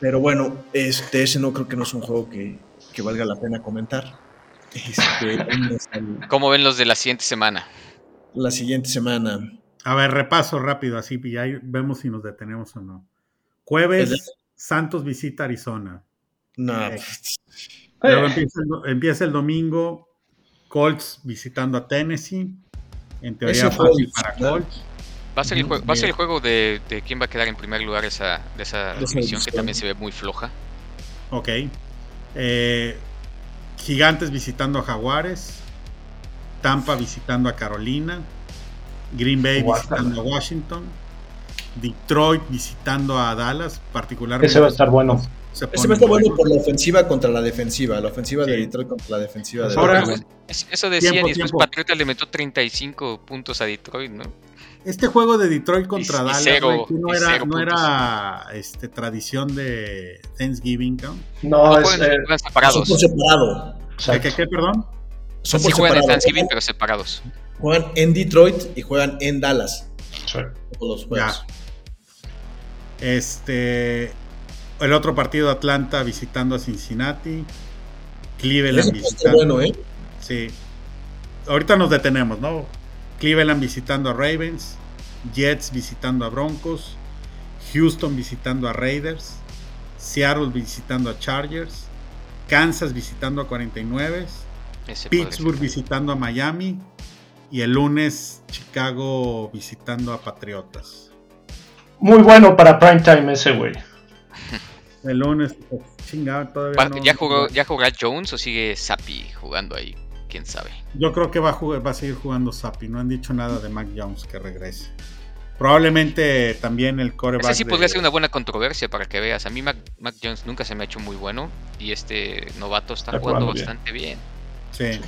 Speaker 2: Pero bueno, este, ese no creo que no es un juego que, que valga la pena comentar. Este,
Speaker 1: ¿Cómo ven los de la siguiente semana?
Speaker 2: la siguiente semana.
Speaker 3: a ver, repaso rápido, así y ahí vemos si nos detenemos o no.
Speaker 2: El-
Speaker 3: Jueves, Santos visita Arizona.
Speaker 2: No,
Speaker 3: Eh, Luego
Speaker 4: Eh,
Speaker 3: empieza el, do- empieza el domingo, Colts visitando a Tennessee. En teoría fácil para. Colts.
Speaker 1: Va a ser el,
Speaker 3: Ujú.
Speaker 1: jue- va a ser el juego de, de quién va a quedar en primer lugar esa, de esa división, que también se ve muy floja.
Speaker 3: Ok. Eh, Gigantes visitando a Jaguares. Tampa visitando a Carolina. Green Bay
Speaker 4: Guácala.
Speaker 3: visitando a Washington. Detroit visitando a Dallas, particularmente.
Speaker 4: Ese va a estar bueno.
Speaker 3: se
Speaker 2: ese va a estar bueno por la ofensiva contra la defensiva. La ofensiva de. Detroit contra la defensiva de
Speaker 3: Ahora-
Speaker 2: Dallas.
Speaker 1: Eso decían
Speaker 3: Tiempo,
Speaker 1: y después. Patriota le metió 35 puntos a Detroit, ¿no?
Speaker 3: Este juego de Detroit contra
Speaker 1: Y- y
Speaker 3: Dallas,
Speaker 1: cero-
Speaker 3: güey, que no era, no era este, tradición de Thanksgiving, ¿no?
Speaker 4: No,
Speaker 1: No
Speaker 4: es, eh,
Speaker 1: separados.
Speaker 2: por separado.
Speaker 3: ¿Qué, qué, qué, perdón?
Speaker 2: Son
Speaker 1: Sí
Speaker 2: por
Speaker 1: juegan en. Thanksgiving, pero separados.
Speaker 2: Juegan en Detroit y juegan en Dallas.
Speaker 4: Sí.
Speaker 2: Todos los juegos.
Speaker 3: Este. El otro partido, Atlanta visitando a Cincinnati. Cleveland visitando.
Speaker 2: bueno, ¿eh?
Speaker 3: Sí. Ahorita nos detenemos, ¿no? Cleveland visitando a Ravens. Jets visitando a Broncos. Houston visitando a Raiders. Seattle visitando a Chargers. Kansas visitando a 49.
Speaker 1: Ese podría
Speaker 3: Pittsburgh visitando a Miami. Y el lunes Chicago visitando a Patriotas.
Speaker 4: Muy bueno para prime time ese, güey.
Speaker 3: El lunes, pues, chingado, todavía no-
Speaker 1: ¿Ya, jugó, ¿Ya jugará Jones o sigue Sapi jugando ahí? ¿Quién sabe?
Speaker 3: Yo creo que va a, jugar, va a seguir jugando Sapi. No han dicho nada de Mac Jones que regrese. Probablemente también el coreback.
Speaker 1: Ese sí
Speaker 3: de-
Speaker 1: podría ser una buena controversia para que veas. A mí Mac, Mac Jones nunca se me ha hecho muy bueno y este novato está,
Speaker 4: Está
Speaker 1: jugando
Speaker 4: jugando bien.
Speaker 1: bastante bien.
Speaker 3: Sí.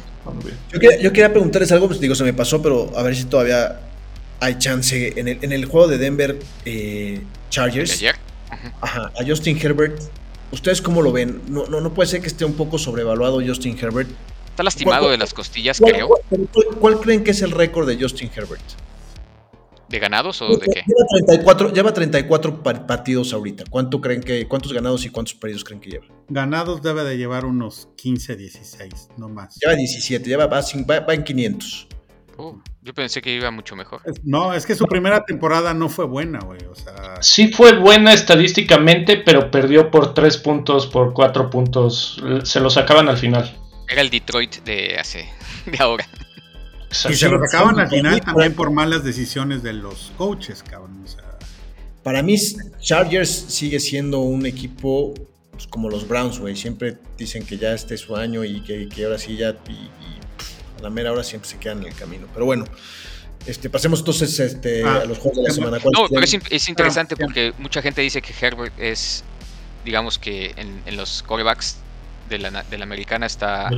Speaker 2: Yo quería, yo quería preguntarles algo, pues digo, se me pasó, pero a ver si todavía hay chance. En el, en el juego de Denver eh,
Speaker 1: ¿El de
Speaker 2: Chargers,
Speaker 1: ayer?
Speaker 2: ajá, a Justin Herbert, ¿ustedes cómo lo ven? No, no, no puede ser que esté un poco sobrevaluado Justin Herbert.
Speaker 1: Está lastimado
Speaker 2: ¿Cuál-
Speaker 1: de las costillas,
Speaker 2: ¿Cuál,
Speaker 1: creo.
Speaker 2: cuál- cuál- cuál creen que es el récord de Justin Herbert?
Speaker 1: ¿De ganados o de qué?
Speaker 2: Lleva 34, lleva 34 par- partidos ahorita. ¿Cuánto creen que, ¿Cuántos ganados y cuántos perdidos creen que lleva?
Speaker 3: Ganados debe de llevar unos 15, 16, no más.
Speaker 2: Lleva 17, lleva, va, sin- va- va en 500.
Speaker 1: Uh, yo pensé que iba mucho mejor.
Speaker 3: No, es que su primera temporada no fue buena, güey. O sea,
Speaker 4: Sí fue buena estadísticamente, pero perdió por 3 puntos, por 4 puntos. Se lo sacaban al final.
Speaker 1: Era el Detroit de hace, de ahora.
Speaker 3: y se lo sacaban al final también por malas decisiones de los coaches, cabrón. O sea,
Speaker 2: Para mí, Chargers sigue siendo un equipo pues, como los Browns, güey. Siempre dicen que ya este es su año y que, que ahora sí ya. Y, a la mera hora siempre se quedan en el camino. Pero bueno, este, pasemos entonces este,
Speaker 3: Ah,
Speaker 2: a los juegos de la semana. ¿Cuáles
Speaker 1: No, pero es, es interesante
Speaker 3: Ah,
Speaker 1: porque mucha gente dice que Herbert es, digamos que en, en los corebacks de la, de la americana está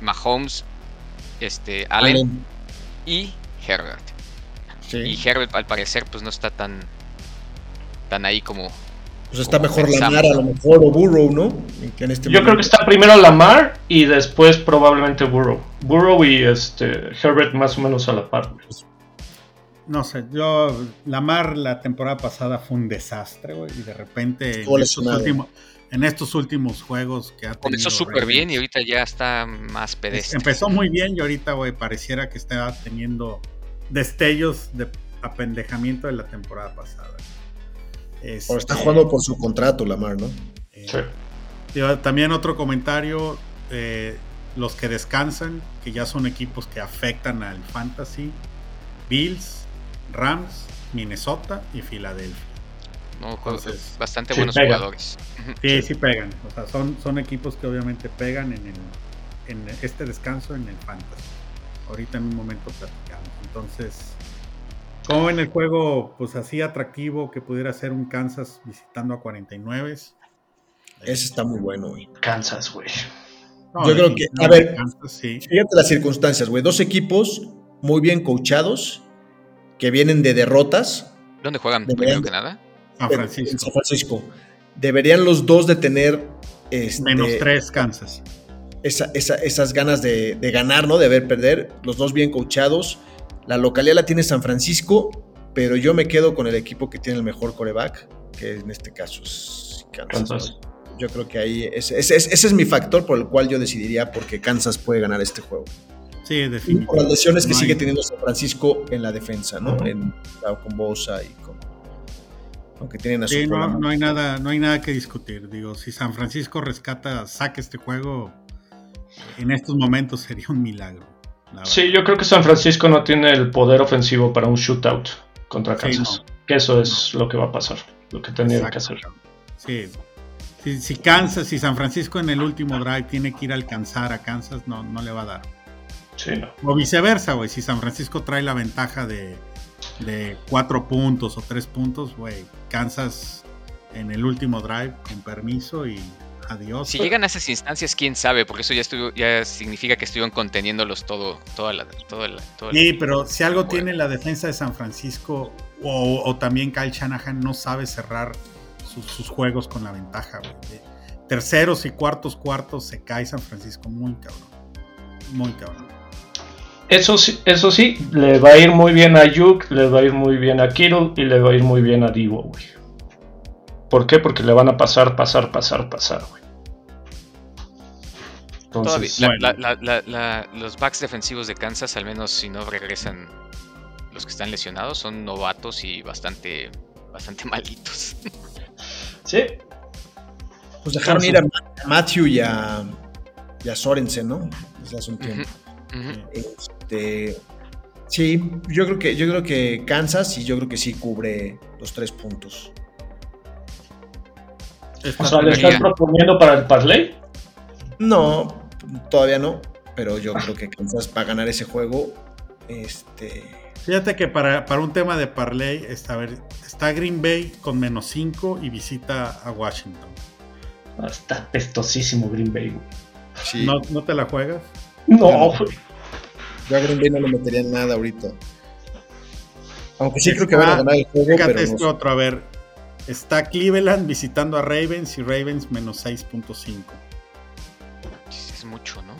Speaker 1: Mahomes, este, Allen
Speaker 2: Allen,
Speaker 1: y Herbert.
Speaker 2: sí.
Speaker 1: Y Herbert al parecer pues no está tan, tan ahí como...
Speaker 2: Pues está
Speaker 1: como
Speaker 2: mejor
Speaker 1: pensamos,
Speaker 2: Lamar, a lo mejor, o Burrow, ¿no? En este
Speaker 4: Yo creo que está primero Lamar y después probablemente Burrow. Burrow y este Herbert más o menos a la par.
Speaker 3: No sé, yo, Lamar la temporada pasada fue un desastre, güey. Y de repente, en estos, últimos, en estos últimos juegos que ha tenido.
Speaker 1: Comenzó súper bien y ahorita ya está más pedestre.
Speaker 3: Empezó muy bien y ahorita, güey, pareciera que está teniendo destellos de apendejamiento de la temporada pasada. Este,
Speaker 2: está jugando por su contrato, Lamar, ¿no?
Speaker 3: eh,
Speaker 4: Sí.
Speaker 3: digo, también otro comentario, eh, los que descansan, que ya son equipos que afectan al fantasy, Bills, Rams, Minnesota y Filadelfia.
Speaker 1: ¿no?
Speaker 3: Entonces,
Speaker 1: bastante
Speaker 4: sí,
Speaker 1: buenos jugadores.
Speaker 3: Sí, sí pegan. O sea, son, son equipos que obviamente pegan en, el, en este descanso en el fantasy. Ahorita en un momento platicamos. Entonces, como en el juego, pues así atractivo que pudiera ser un Kansas visitando a 49.
Speaker 2: Ese está muy bueno, güey.
Speaker 4: Kansas, güey.
Speaker 3: No,
Speaker 2: Yo creo que- a ver.
Speaker 3: Kansas, sí.
Speaker 2: Fíjate las circunstancias, güey. Dos equipos muy bien coachados que vienen de derrotas
Speaker 1: ¿Dónde juegan primero que nada?
Speaker 3: San
Speaker 2: en- en
Speaker 3: Francisco.
Speaker 2: San Francisco. Deberían los dos de tener este,
Speaker 3: Menos 3 Kansas.
Speaker 2: esa- esa- esas ganas de, de ganar, ¿no? De ver perder. Los dos bien coachados. La localidad la tiene San Francisco, pero yo me quedo con el equipo que tiene el mejor coreback, que en este caso es Kansas. Yo creo que ahí ese, ese- ese es mi factor por el cual yo decidiría porque Kansas puede ganar este juego.
Speaker 3: Sí,
Speaker 2: Y por las lesiones que
Speaker 3: No hay-
Speaker 2: sigue teniendo San Francisco en la defensa, ¿no? En, claro, con Bosa y con. Aunque tienen a su
Speaker 3: Sí, no, hay nada, no hay nada que discutir. Digo, si San Francisco rescata, saca este juego, en estos momentos sería un milagro.
Speaker 4: Sí, yo creo que San Francisco no tiene el poder ofensivo para un shootout contra
Speaker 3: Sí,
Speaker 4: Kansas.
Speaker 3: no.
Speaker 4: Que eso es lo que va a pasar, lo que tendría que hacer.
Speaker 3: Sí. Si, si Kansas, si San Francisco en el último drive tiene que ir a alcanzar a Kansas, no, no le va a dar.
Speaker 4: Sí, no.
Speaker 3: O viceversa, güey. Si San Francisco trae la ventaja de, de cuatro puntos o tres puntos, güey. Kansas en el último drive, con permiso y adiós.
Speaker 1: Si llegan a esas instancias, quién sabe, porque eso ya estuvo, ya significa que estuvieron conteniéndolos todo, toda la, toda la, toda la-
Speaker 3: Sí, pero si algo
Speaker 1: Bueno.
Speaker 3: tiene la defensa de San Francisco o, o también Kyle Shanahan no sabe cerrar sus, sus juegos con la ventaja. güey. Terceros y cuartos cuartos se cae San Francisco muy cabrón. Muy cabrón.
Speaker 4: Eso sí, eso sí, le va a ir muy bien a Yuk, le va a ir muy bien a Kittle y le va a ir muy bien a Divo, güey. ¿Por qué? Porque le van a pasar, pasar, pasar, pasar, güey. Entonces,
Speaker 1: la-
Speaker 3: bueno.
Speaker 1: la- la- la- la- los backs defensivos de Kansas, al menos si no regresan los que están lesionados, son novatos y bastante, bastante malitos.
Speaker 4: sí,
Speaker 2: Pues dejaron ir a Matthew y a, y a Sorensen, ¿no? Desde hace un tiempo. Este, sí, yo creo que yo creo que Kansas y yo creo que sí cubre los tres puntos.
Speaker 3: Esta
Speaker 4: o sea, le estás proponiendo para el parlay.
Speaker 2: No, todavía no, pero yo creo que Kansas va a ganar ese juego. Este,
Speaker 3: Fíjate que para, para un tema de parlay, está, a ver, está Green Bay con menos 5 y visita a Washington.
Speaker 4: Está pestosísimo Green Bay, güey.
Speaker 2: Sí,
Speaker 3: ¿No, ¿No te la juegas?
Speaker 4: No,
Speaker 2: yo a Green Bay no le metería nada ahorita. Aunque sí creo que van a ganar el juego,
Speaker 3: Fíjate
Speaker 2: pero no
Speaker 3: este
Speaker 2: sé.
Speaker 3: otro, a ver. Está Cleveland visitando a Ravens y Ravens menos 6.5.
Speaker 1: Es mucho, ¿no?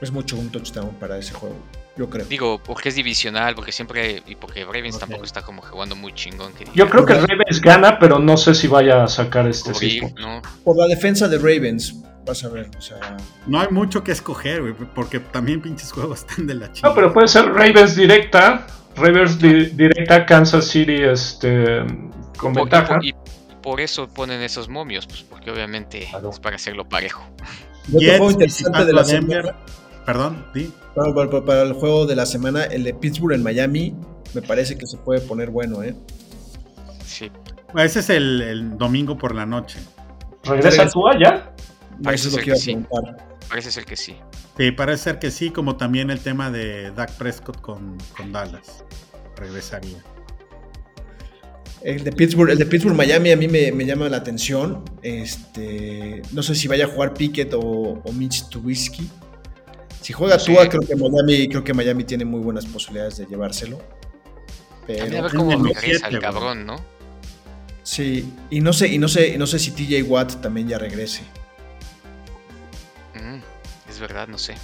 Speaker 2: es mucho un touchdown para ese juego, yo creo.
Speaker 1: Digo, porque es divisional, porque siempre, y porque Ravens tampoco está como jugando muy chingón. Que
Speaker 4: Yo creo que Ravens gana, pero no sé si vaya a sacar este
Speaker 1: cubrir,
Speaker 4: seis
Speaker 1: ¿no?
Speaker 2: Por la defensa de Ravens, vas a ver, o sea,
Speaker 3: No hay mucho que escoger, güey, porque también pinches juegos están de la chingada.
Speaker 4: No, pero puede ser Ravens directa, Ravens di- directa, Kansas City este, con
Speaker 1: Por- y,
Speaker 4: ventaja.
Speaker 1: por, y por eso ponen esos momios, pues porque obviamente
Speaker 4: Claro.
Speaker 1: es para hacerlo parejo.
Speaker 2: y otro
Speaker 3: Jets
Speaker 2: juego interesante de la semana,
Speaker 3: Perdón, di.
Speaker 2: para, para- para el juego de la semana, el de Pittsburgh en Miami, me parece que se puede poner bueno, ¿eh?
Speaker 1: Sí,
Speaker 3: Ese es el, el domingo por la noche.
Speaker 4: ¿Regresa
Speaker 2: Regresa.
Speaker 4: tú allá?
Speaker 1: Parece
Speaker 2: Eso es lo
Speaker 1: ser
Speaker 2: que iba a
Speaker 1: que sí.
Speaker 2: preguntar.
Speaker 1: parece ser que sí.
Speaker 3: Sí, parece ser que sí, como también el tema de Dak Prescott con, con Dallas. Regresaría.
Speaker 2: El de Pittsburgh, el de Pittsburgh Miami a mí me, me llama la atención. Este, no sé si vaya a jugar Pickett o, o Mitch Trubisky. Si juega
Speaker 1: Sí.
Speaker 2: Tua, creo que Miami, creo que Miami tiene muy buenas posibilidades de llevárselo.
Speaker 1: También a
Speaker 2: Pero
Speaker 1: ver cómo regresa
Speaker 3: siete,
Speaker 1: el cabrón, ¿no?
Speaker 2: sí, y no sé, y no sé, y no sé si TJ Watt también ya regrese.
Speaker 1: Es verdad, no sé.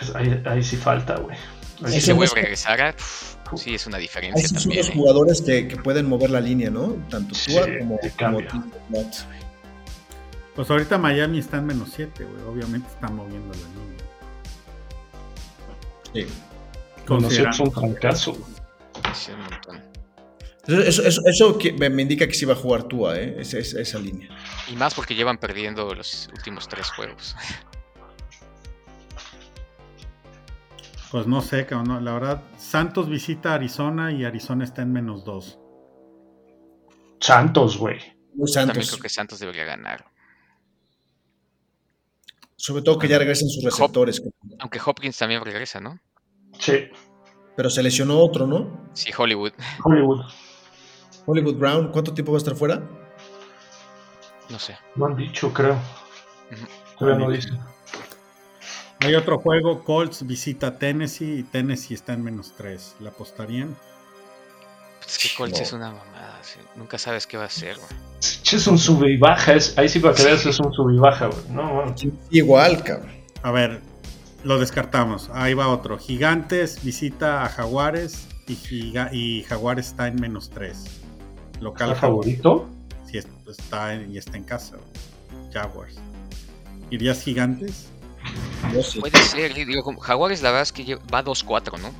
Speaker 4: Pues ahí, ahí sí falta, güey.
Speaker 1: Si
Speaker 2: Ese
Speaker 1: se vuelve
Speaker 2: es-
Speaker 1: a regresar, sí es una
Speaker 2: Hay
Speaker 1: diferencia
Speaker 2: sí son
Speaker 1: también.
Speaker 2: los
Speaker 1: ¿eh?
Speaker 2: jugadores que, que pueden mover la línea, ¿no? Tanto
Speaker 4: Sí,
Speaker 2: como, como.
Speaker 3: Pues ahorita Miami está en menos 7, güey. Obviamente están moviendo la línea.
Speaker 2: Sí.
Speaker 4: Bueno, sí, es
Speaker 3: Considerando-
Speaker 4: un güey.
Speaker 1: Sí, un montón.
Speaker 2: Entonces, Eso, eso, eso que me, indica que sí va a jugar Tua, ¿eh? Esa, esa- esa línea.
Speaker 1: Y más porque llevan perdiendo los últimos tres juegos.
Speaker 3: Pues no sé, cabrón. no, La verdad, Santos visita a Arizona y Arizona está en menos 2.
Speaker 4: Santos, güey.
Speaker 2: Muy
Speaker 1: También
Speaker 2: Santos.
Speaker 1: creo que Santos debería ganar.
Speaker 2: Sobre todo que ya regresen sus receptores.
Speaker 1: Aunque Hopkins también regresa, ¿no?
Speaker 4: Sí,
Speaker 2: Pero se lesionó otro, ¿no?
Speaker 1: Sí, Hollywood.
Speaker 4: Hollywood.
Speaker 2: Hollywood Brown, ¿cuánto tiempo va a estar fuera?
Speaker 1: No sé.
Speaker 4: No han dicho, creo. Todavía no dicen.
Speaker 3: Hay otro juego, Colts visita Tennessee y Tennessee está en menos 3. ¿La apostarían?
Speaker 1: Pues es que Colts
Speaker 2: No.
Speaker 1: es una mamada. sí. Nunca sabes qué va a hacer, güey.
Speaker 4: Es un sube y baja. Es, ahí sí para que veas es un sube y baja, güey. No, bueno.
Speaker 2: Igual, cabrón.
Speaker 3: A ver, lo descartamos. Ahí va otro. Gigantes visita a Jaguares y, Giga- y Jaguares está en menos 3. Local
Speaker 4: ¿El favorito?
Speaker 3: Sí, es- está en- y está en casa. Jaguars. ¿Irías Gigantes?
Speaker 2: Yo sí.
Speaker 1: Puede ser, eh, digo, Jaguares la verdad es que va 2-4, ¿no?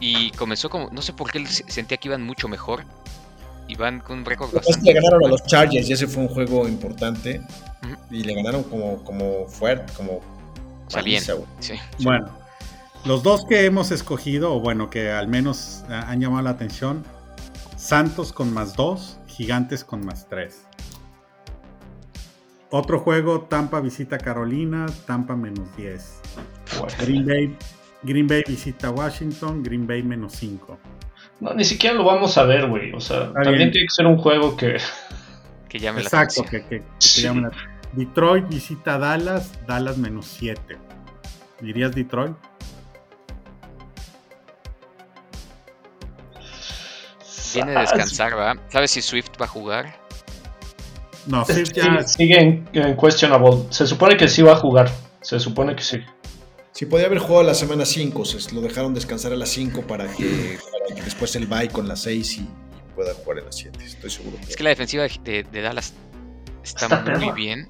Speaker 1: Y comenzó como, no sé por qué se- sentía que iban mucho mejor. Y van con un récord
Speaker 2: pasa es que
Speaker 1: bastante
Speaker 2: le ganaron a los Chargers y ese fue un juego importante. Y le ganaron como, como fuerte, como
Speaker 1: O sea, bien. Sí.
Speaker 3: Bueno, los dos que hemos escogido, o bueno, que al menos han llamado la atención, Santos con más 2, Gigantes con más 3. Otro juego, Tampa visita Carolina, Tampa menos 10.
Speaker 4: Bueno.
Speaker 3: Green Bay, Green Bay visita Washington, Green Bay menos 5.
Speaker 4: No, ni siquiera lo vamos a ver, güey. O sea, también
Speaker 3: bien.
Speaker 4: tiene que ser un juego que.
Speaker 1: que llame
Speaker 3: Exacto,
Speaker 1: la
Speaker 3: que,
Speaker 1: atención.
Speaker 3: que- que
Speaker 4: Sí.
Speaker 3: llame la- Detroit visita Dallas, Dallas menos 7. ¿Dirías Detroit?
Speaker 1: Viene de descansar, ¿va? ¿Sabes si Swift va a jugar?
Speaker 3: No,
Speaker 4: Sí,
Speaker 3: Swift ya.
Speaker 4: Sigue en, en questionable. Se supone que sí va a jugar. Se supone que sí.
Speaker 2: Si podía haber jugado la semana 5, lo dejaron descansar a las 5 para que, para que después él bye con las 6 y, y pueda jugar en las 7. Estoy seguro.
Speaker 1: Es que la defensiva de, Dallas está,
Speaker 4: Está
Speaker 1: muy
Speaker 4: perra.
Speaker 1: bien.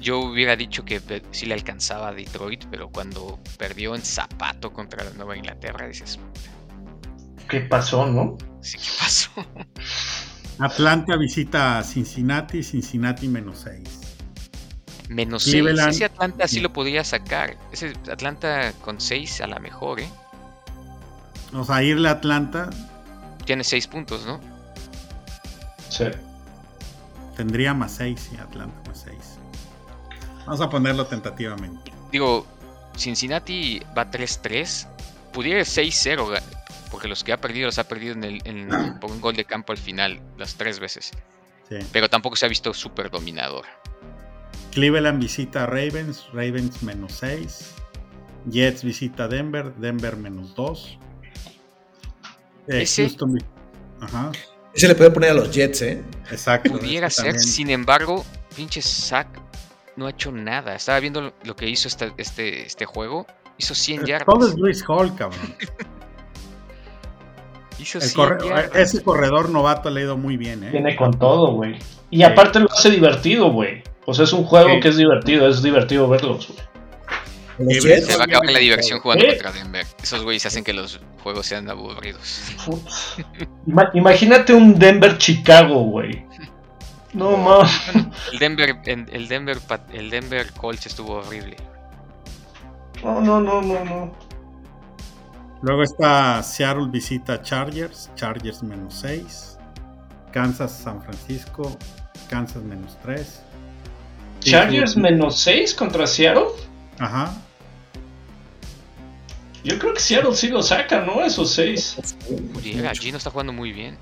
Speaker 1: Yo hubiera dicho que sí le alcanzaba a Detroit, pero cuando perdió en zapato contra la Nueva Inglaterra, dices,
Speaker 4: ¿Qué pasó, no?
Speaker 1: sí, ¿qué pasó?
Speaker 3: Atlanta visita a Cincinnati, Cincinnati menos 6.
Speaker 1: Menos 6.
Speaker 3: Cleveland.
Speaker 1: Ese Atlanta sí lo podría sacar. Ese Atlanta con 6 a la mejor, ¿eh?
Speaker 3: O sea, irle a Atlanta
Speaker 1: Tiene 6 puntos, ¿no?
Speaker 4: Sí.
Speaker 3: tendría más 6 y Atlanta más 6. Vamos a ponerlo tentativamente.
Speaker 1: Digo, Cincinnati va 3-3. Pudiera ir 6-0, ga- porque los que ha perdido los ha perdido en el, en- por un gol de campo al final, las tres veces.
Speaker 3: Sí.
Speaker 1: Pero tampoco se ha visto súper dominador.
Speaker 3: Cleveland visita a Ravens, Ravens menos 6. Jets visita a Denver, Denver menos 2. Eh,
Speaker 1: Ese-
Speaker 3: Houston vi- Ajá,
Speaker 2: Ese le puede poner a los Jets, ¿eh?
Speaker 3: exacto.
Speaker 1: Pudiera ser,
Speaker 3: también.
Speaker 1: sin embargo, pinche Zack no ha hecho nada. Estaba viendo lo, que hizo esta- este, este juego. Hizo 100
Speaker 3: Eh, Todo es
Speaker 1: yardas.
Speaker 3: Luis Hall, cabrón.
Speaker 1: Hizo
Speaker 3: El
Speaker 1: 100
Speaker 3: corre-
Speaker 1: yardas.
Speaker 3: ese corredor novato le ha ido muy bien, ¿eh?
Speaker 4: Viene con todo, güey. Y aparte lo hace divertido, güey. O sea, es un juego
Speaker 3: Sí.
Speaker 4: que es divertido. Es divertido verlos, güey.
Speaker 3: Sí.
Speaker 1: Se va a acabar la diversión jugando
Speaker 4: ¿Eh?
Speaker 1: contra Denver. Esos güeyes hacen que los juegos sean aburridos.
Speaker 4: Ima- imagínate un Denver-Chicago, güey. No mames.
Speaker 1: El Denver, en- el Denver, el Denver Colts estuvo horrible.
Speaker 4: No, no, no, no, no.
Speaker 3: Luego está Seattle visita a Chargers, Chargers menos 6. Kansas, San Francisco, Kansas menos 3.
Speaker 4: Chargers menos 6 contra Seattle.
Speaker 3: Ajá.
Speaker 4: Yo creo que Seattle sí lo saca, ¿no? Esos 6.
Speaker 1: Pudiera, Gino está jugando muy bien.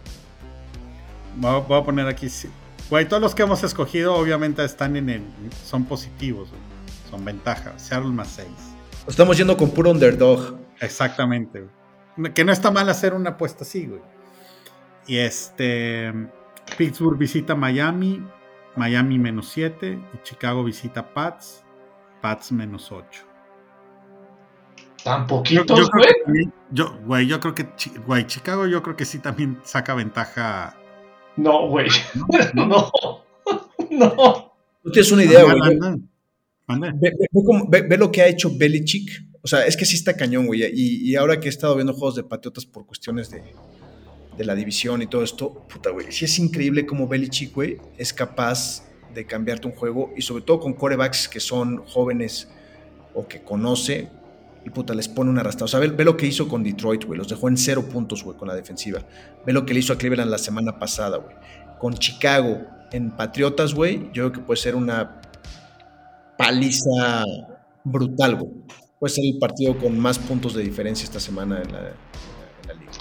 Speaker 3: Voy a, voy a poner aquí. sí. Güey, todos los que hemos escogido obviamente están en el. Son positivos, güey. Son ventajas. Seattle más 6.
Speaker 2: Estamos yendo con puro underdog.
Speaker 3: Exactamente, güey. Que no está mal hacer una apuesta así, güey. Y este. Pittsburgh visita Miami, Miami menos 7. Y Chicago visita Pats, Pats menos 8.
Speaker 4: Tan poquitos,
Speaker 3: yo
Speaker 4: güey.
Speaker 3: también- yo, güey, yo creo que, güey, Chicago yo creo que sí también saca ventaja.
Speaker 4: No, güey.
Speaker 3: ¿no?
Speaker 4: No. No.
Speaker 2: Tienes una idea, güey. Ve- ve lo que ha hecho Belichick. O sea, es que sí está cañón, güey. Y, ahora que he estado viendo juegos de Patriotas por cuestiones de, de la división y todo esto, puta, güey. Sí es increíble cómo Belichick, güey, es capaz de cambiarte un juego. Y sobre todo con corebacks que son jóvenes o que conoce. Y puta, les pone una arrastrada. O sea, ve, ve lo que hizo con Detroit, güey. Los dejó en cero puntos, güey, con la defensiva. Ve lo que le hizo a Cleveland la semana pasada, güey. Con Chicago en Patriotas, güey, yo creo que puede ser una paliza brutal, güey. Puede ser el partido con más puntos de diferencia esta semana en la, en la liga.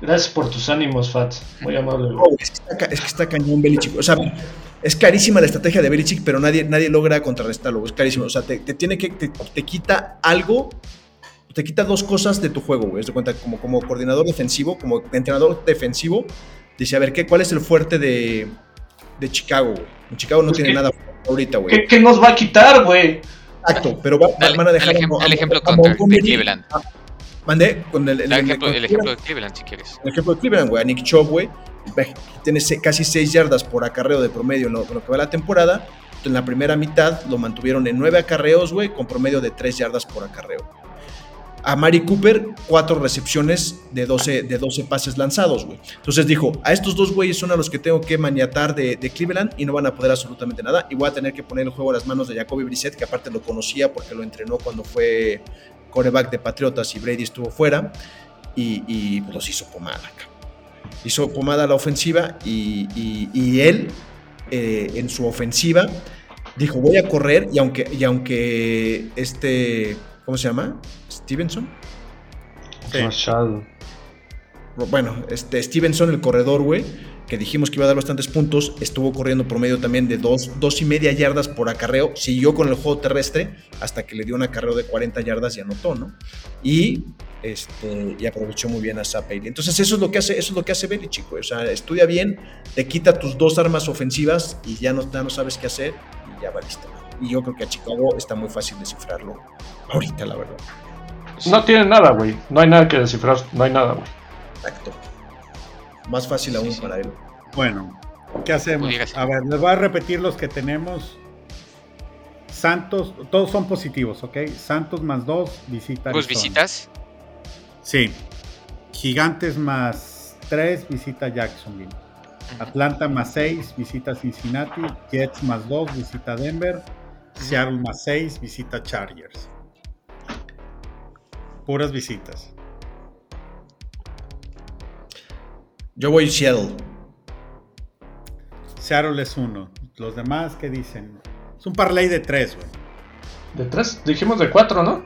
Speaker 4: Gracias por tus ánimos, Fat. Muy amable,
Speaker 2: No, es, que está, es que está cañón Belichick. O sea, es carísima la estrategia de Belichick, pero nadie, nadie logra contrarrestarlo. Es carísimo. O sea, te, te tiene que. Te, te quita algo. Te quita dos cosas de tu juego, güey. De cuenta, como, como coordinador defensivo, como entrenador defensivo, dice: A ver, ¿qué, ¿cuál es el fuerte de, de Chicago, güey? En Chicago no
Speaker 4: Pues
Speaker 2: tiene
Speaker 4: que-
Speaker 2: nada ahorita, güey.
Speaker 4: ¿Qué, qué nos va a quitar, güey?
Speaker 2: Exacto, pero va-
Speaker 1: Dale,
Speaker 2: van a dejar a
Speaker 1: ejem-
Speaker 2: Mo-
Speaker 1: dale
Speaker 2: a-
Speaker 1: ejemplo
Speaker 2: a
Speaker 1: contra- de. Cleveland.
Speaker 2: Mandé con el, el- el-
Speaker 1: ejemplo- el ejemplo de Cleveland, si quieres.
Speaker 2: el ejemplo de Cleveland, güey, a Nick Chubb, güey, tiene casi 6 yardas por acarreo de promedio en lo, en lo que va la temporada. En la primera mitad lo mantuvieron en 9 acarreos, güey, con promedio de 3 yardas por acarreo. A Mari Cooper, 4 recepciones de 12, de 12 pases lanzados, güey. Entonces dijo, a estos dos güeyes son a los que tengo que maniatar de, de Cleveland y no van a poder absolutamente nada. Y voy a tener que poner el juego a las manos de Jacoby Brissett, que aparte lo conocía porque lo entrenó cuando fue coreback de Patriotas y Brady estuvo fuera. Y, pues los hizo pomada. Hizo pomada la ofensiva y, y- y él, eh, en su ofensiva, dijo, voy a correr y aunque, y aunque este, ¿cómo se llama? Stevenson.
Speaker 3: Sí.
Speaker 4: Machado.
Speaker 2: Bueno, este Stevenson, el corredor, güey, que dijimos que iba a dar bastantes puntos, estuvo corriendo promedio también de dos, dos y media yardas por acarreo, siguió con el juego terrestre hasta que le dio un acarreo de 40 yardas y anotó, ¿no? Y, este, y aprovechó muy bien a Zapelli. Entonces eso es lo que hace, eso es lo que hace Belichick, güey. o sea, estudia bien, te quita tus dos armas ofensivas y ya no, ya no sabes qué hacer y ya va listo. Y yo creo que a Chicago está muy fácil descifrarlo ahorita, la verdad.
Speaker 4: No tiene nada, güey. No hay nada que descifrar, no hay nada, güey.
Speaker 2: Exacto. Más fácil aún para él.
Speaker 3: Bueno, ¿qué hacemos? A ver, les voy a repetir los que tenemos. Santos, todos son positivos, ¿ok? Santos más 2, visita.
Speaker 1: ¿Vos
Speaker 3: Arizona.
Speaker 1: visitas?
Speaker 3: Sí. Gigantes más 3, visita Jacksonville. Atlanta más 6, visita Cincinnati. Jets más 2, visita Denver. Seattle más 6, visita Chargers. Puras visitas.
Speaker 2: Yo voy Seattle.
Speaker 3: Seattle es uno. Los demás, ¿qué dicen? Es un parlay de 3, güey.
Speaker 4: De tres, dijimos de cuatro, ¿no?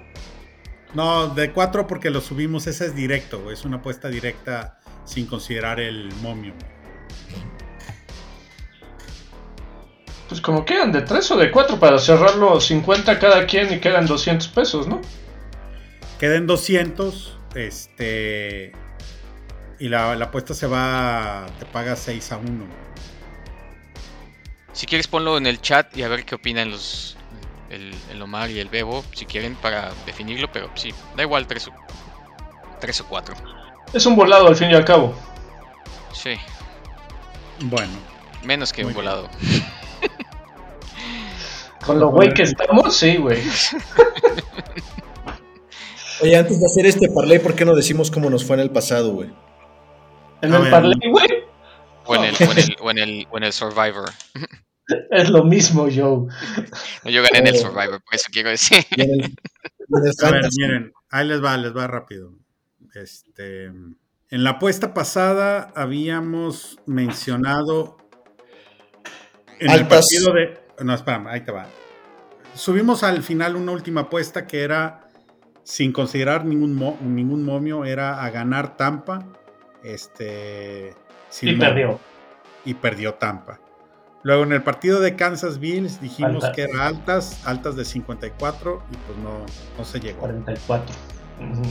Speaker 3: No, de 4 porque lo subimos. Ese es directo, güey. Es una apuesta directa sin considerar el momio.
Speaker 4: Pues como quedan de tres o de cuatro para cerrarlo 50 cada quien y quedan 200 pesos, ¿no?
Speaker 3: Queden 200. Este. Y la, la apuesta se va. Te paga 6 a 1.
Speaker 1: Si quieres ponlo en el chat y a ver qué opinan los el, el Omar y el Bebo, si quieren, para definirlo, pero sí, da igual, tres o, tres o cuatro.
Speaker 4: Es un volado al fin y al cabo.
Speaker 1: Sí,
Speaker 3: Bueno,
Speaker 1: menos que un
Speaker 3: bien.
Speaker 1: volado.
Speaker 4: Con lo güey que estamos, sí, güey.
Speaker 2: Oye, antes de hacer este parlay, ¿por qué no decimos cómo nos fue en el pasado, güey?
Speaker 4: En
Speaker 3: A
Speaker 4: el parlay, güey,
Speaker 1: O en el, o en el, o en el, o en el Survivor.
Speaker 4: es lo mismo, Joe.
Speaker 1: No, Yo gané en el
Speaker 2: Oh.
Speaker 1: Survivor, por eso quiero decir.
Speaker 2: Y en el, y en el
Speaker 3: a ver, miren, ahí les va, les va rápido. Este. En la apuesta pasada habíamos mencionado. En el
Speaker 2: Altas.
Speaker 3: partido de. No, espérame, ahí te va. Subimos al final una última apuesta que era. Sin considerar ningún, mo- ningún momio, era a ganar Tampa. Este. sin
Speaker 4: Y
Speaker 3: momio.
Speaker 4: perdió.
Speaker 3: y perdió Tampa. Luego en el partido de Kansas Bills dijimos
Speaker 4: Altas.
Speaker 3: que era altas, altas de 54 y pues no, no se llegó.
Speaker 4: 44. Ujú.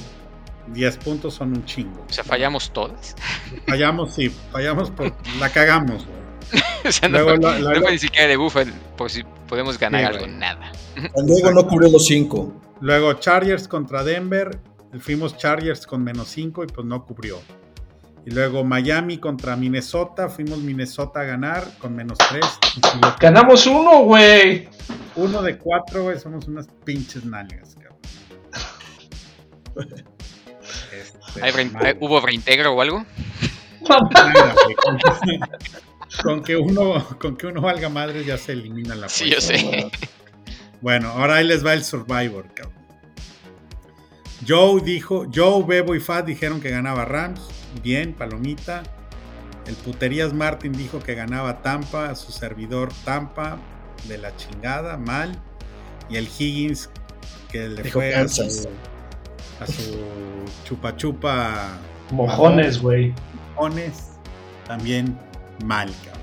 Speaker 3: 10 puntos son un chingo.
Speaker 1: O sea, fallamos todas.
Speaker 3: Fallamos, sí, fallamos, por, la cagamos. güey.
Speaker 1: O sea, no,
Speaker 3: Luego
Speaker 1: fue,
Speaker 3: la- la-
Speaker 1: no fue ni siquiera de bufa por si podemos ganar
Speaker 3: Sí,
Speaker 1: algo,
Speaker 3: güey.
Speaker 1: nada.
Speaker 2: Diego no cubrió los cinco.
Speaker 3: Luego Chargers contra Denver, fuimos Chargers con menos 5 y pues no cubrió. Y luego Miami contra Minnesota, fuimos Minnesota a ganar con menos 3.
Speaker 4: Ganamos uno, güey.
Speaker 3: Uno de cuatro, güey, somos unas pinches nalgas, cabrón. Este,
Speaker 1: ¿Hay rein-
Speaker 3: madre.
Speaker 1: hay- ¿Hubo reintegro o algo?
Speaker 3: con, que, uno, con que uno valga madre ya se elimina la
Speaker 1: Sí, yo sé.
Speaker 3: Bueno, ahora ahí les va el Survivor, cabrón. Joe dijo, Joe, Bebo y Fat dijeron que ganaba Rams. Bien, palomita. El Puterías Martin dijo que ganaba Tampa, su servidor Tampa, de la chingada, mal. Y el Higgins, que le
Speaker 2: Dijo
Speaker 3: fue a su, a su chupa chupa
Speaker 4: Mojones, güey.
Speaker 3: Mojones, también mal, cabrón.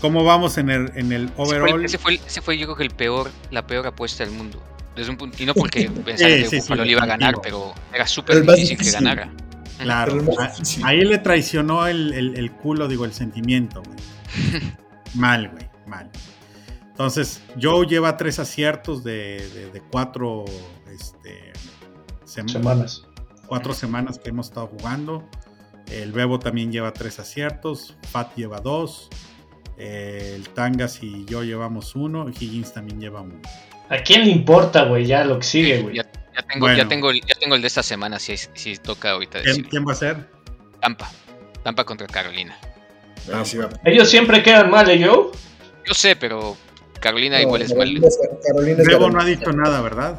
Speaker 3: ¿Cómo vamos en el, en el
Speaker 1: Ese fue,
Speaker 3: overall?
Speaker 1: ese fue el- ese fue, yo creo que el peor, la peor apuesta del mundo. Desde un punto, y no porque pensara
Speaker 3: Sí,
Speaker 1: que
Speaker 3: sí,
Speaker 1: Buffalo
Speaker 3: sí,
Speaker 1: le iba a ganar, pero era súper difícil que ganara.
Speaker 3: Claro, ahí le traicionó el, el- el culo, digo, el sentimiento, güey. mal, güey, mal. Entonces, Joe lleva tres aciertos de, de- de cuatro, este, sem-
Speaker 4: Semanas.
Speaker 3: cuatro semanas que hemos estado jugando. El Bebo también lleva tres aciertos, Pat lleva dos, eh, el Tangas y yo llevamos uno, Higgins también lleva uno.
Speaker 4: ¿A quién le importa, güey? Ya lo que sigue, güey.
Speaker 1: Ya, ya tengo,
Speaker 3: Bueno.
Speaker 1: ya, tengo, el- ya tengo el de esta semana, si, si toca ahorita
Speaker 3: ¿Quién, quién va a ser?
Speaker 1: Tampa. Tampa contra Carolina.
Speaker 2: Ah, sí.
Speaker 4: Ellos siempre quedan mal, ¿eh, Joe?
Speaker 1: Yo sé, pero Carolina
Speaker 2: No,
Speaker 1: igual es mal.
Speaker 2: Carolina es- Carolina es
Speaker 3: Bebo no ha dicho nada, ¿verdad?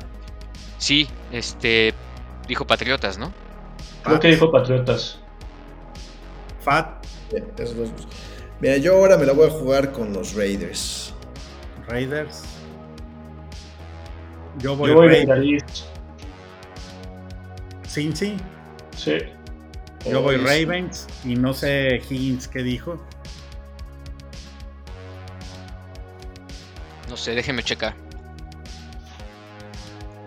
Speaker 1: Sí, este. Dijo Patriotas, ¿no?
Speaker 4: Creo que dijo Patriotas.
Speaker 2: Pat. Mira, yo ahora me la voy a jugar con los Raiders.
Speaker 3: Raiders. Yo voy,
Speaker 4: yo voy
Speaker 3: Raiders. Cincy.
Speaker 4: Sí.
Speaker 3: Yo voy Ravens y no sé Higgins qué dijo.
Speaker 1: No sé, déjeme checar.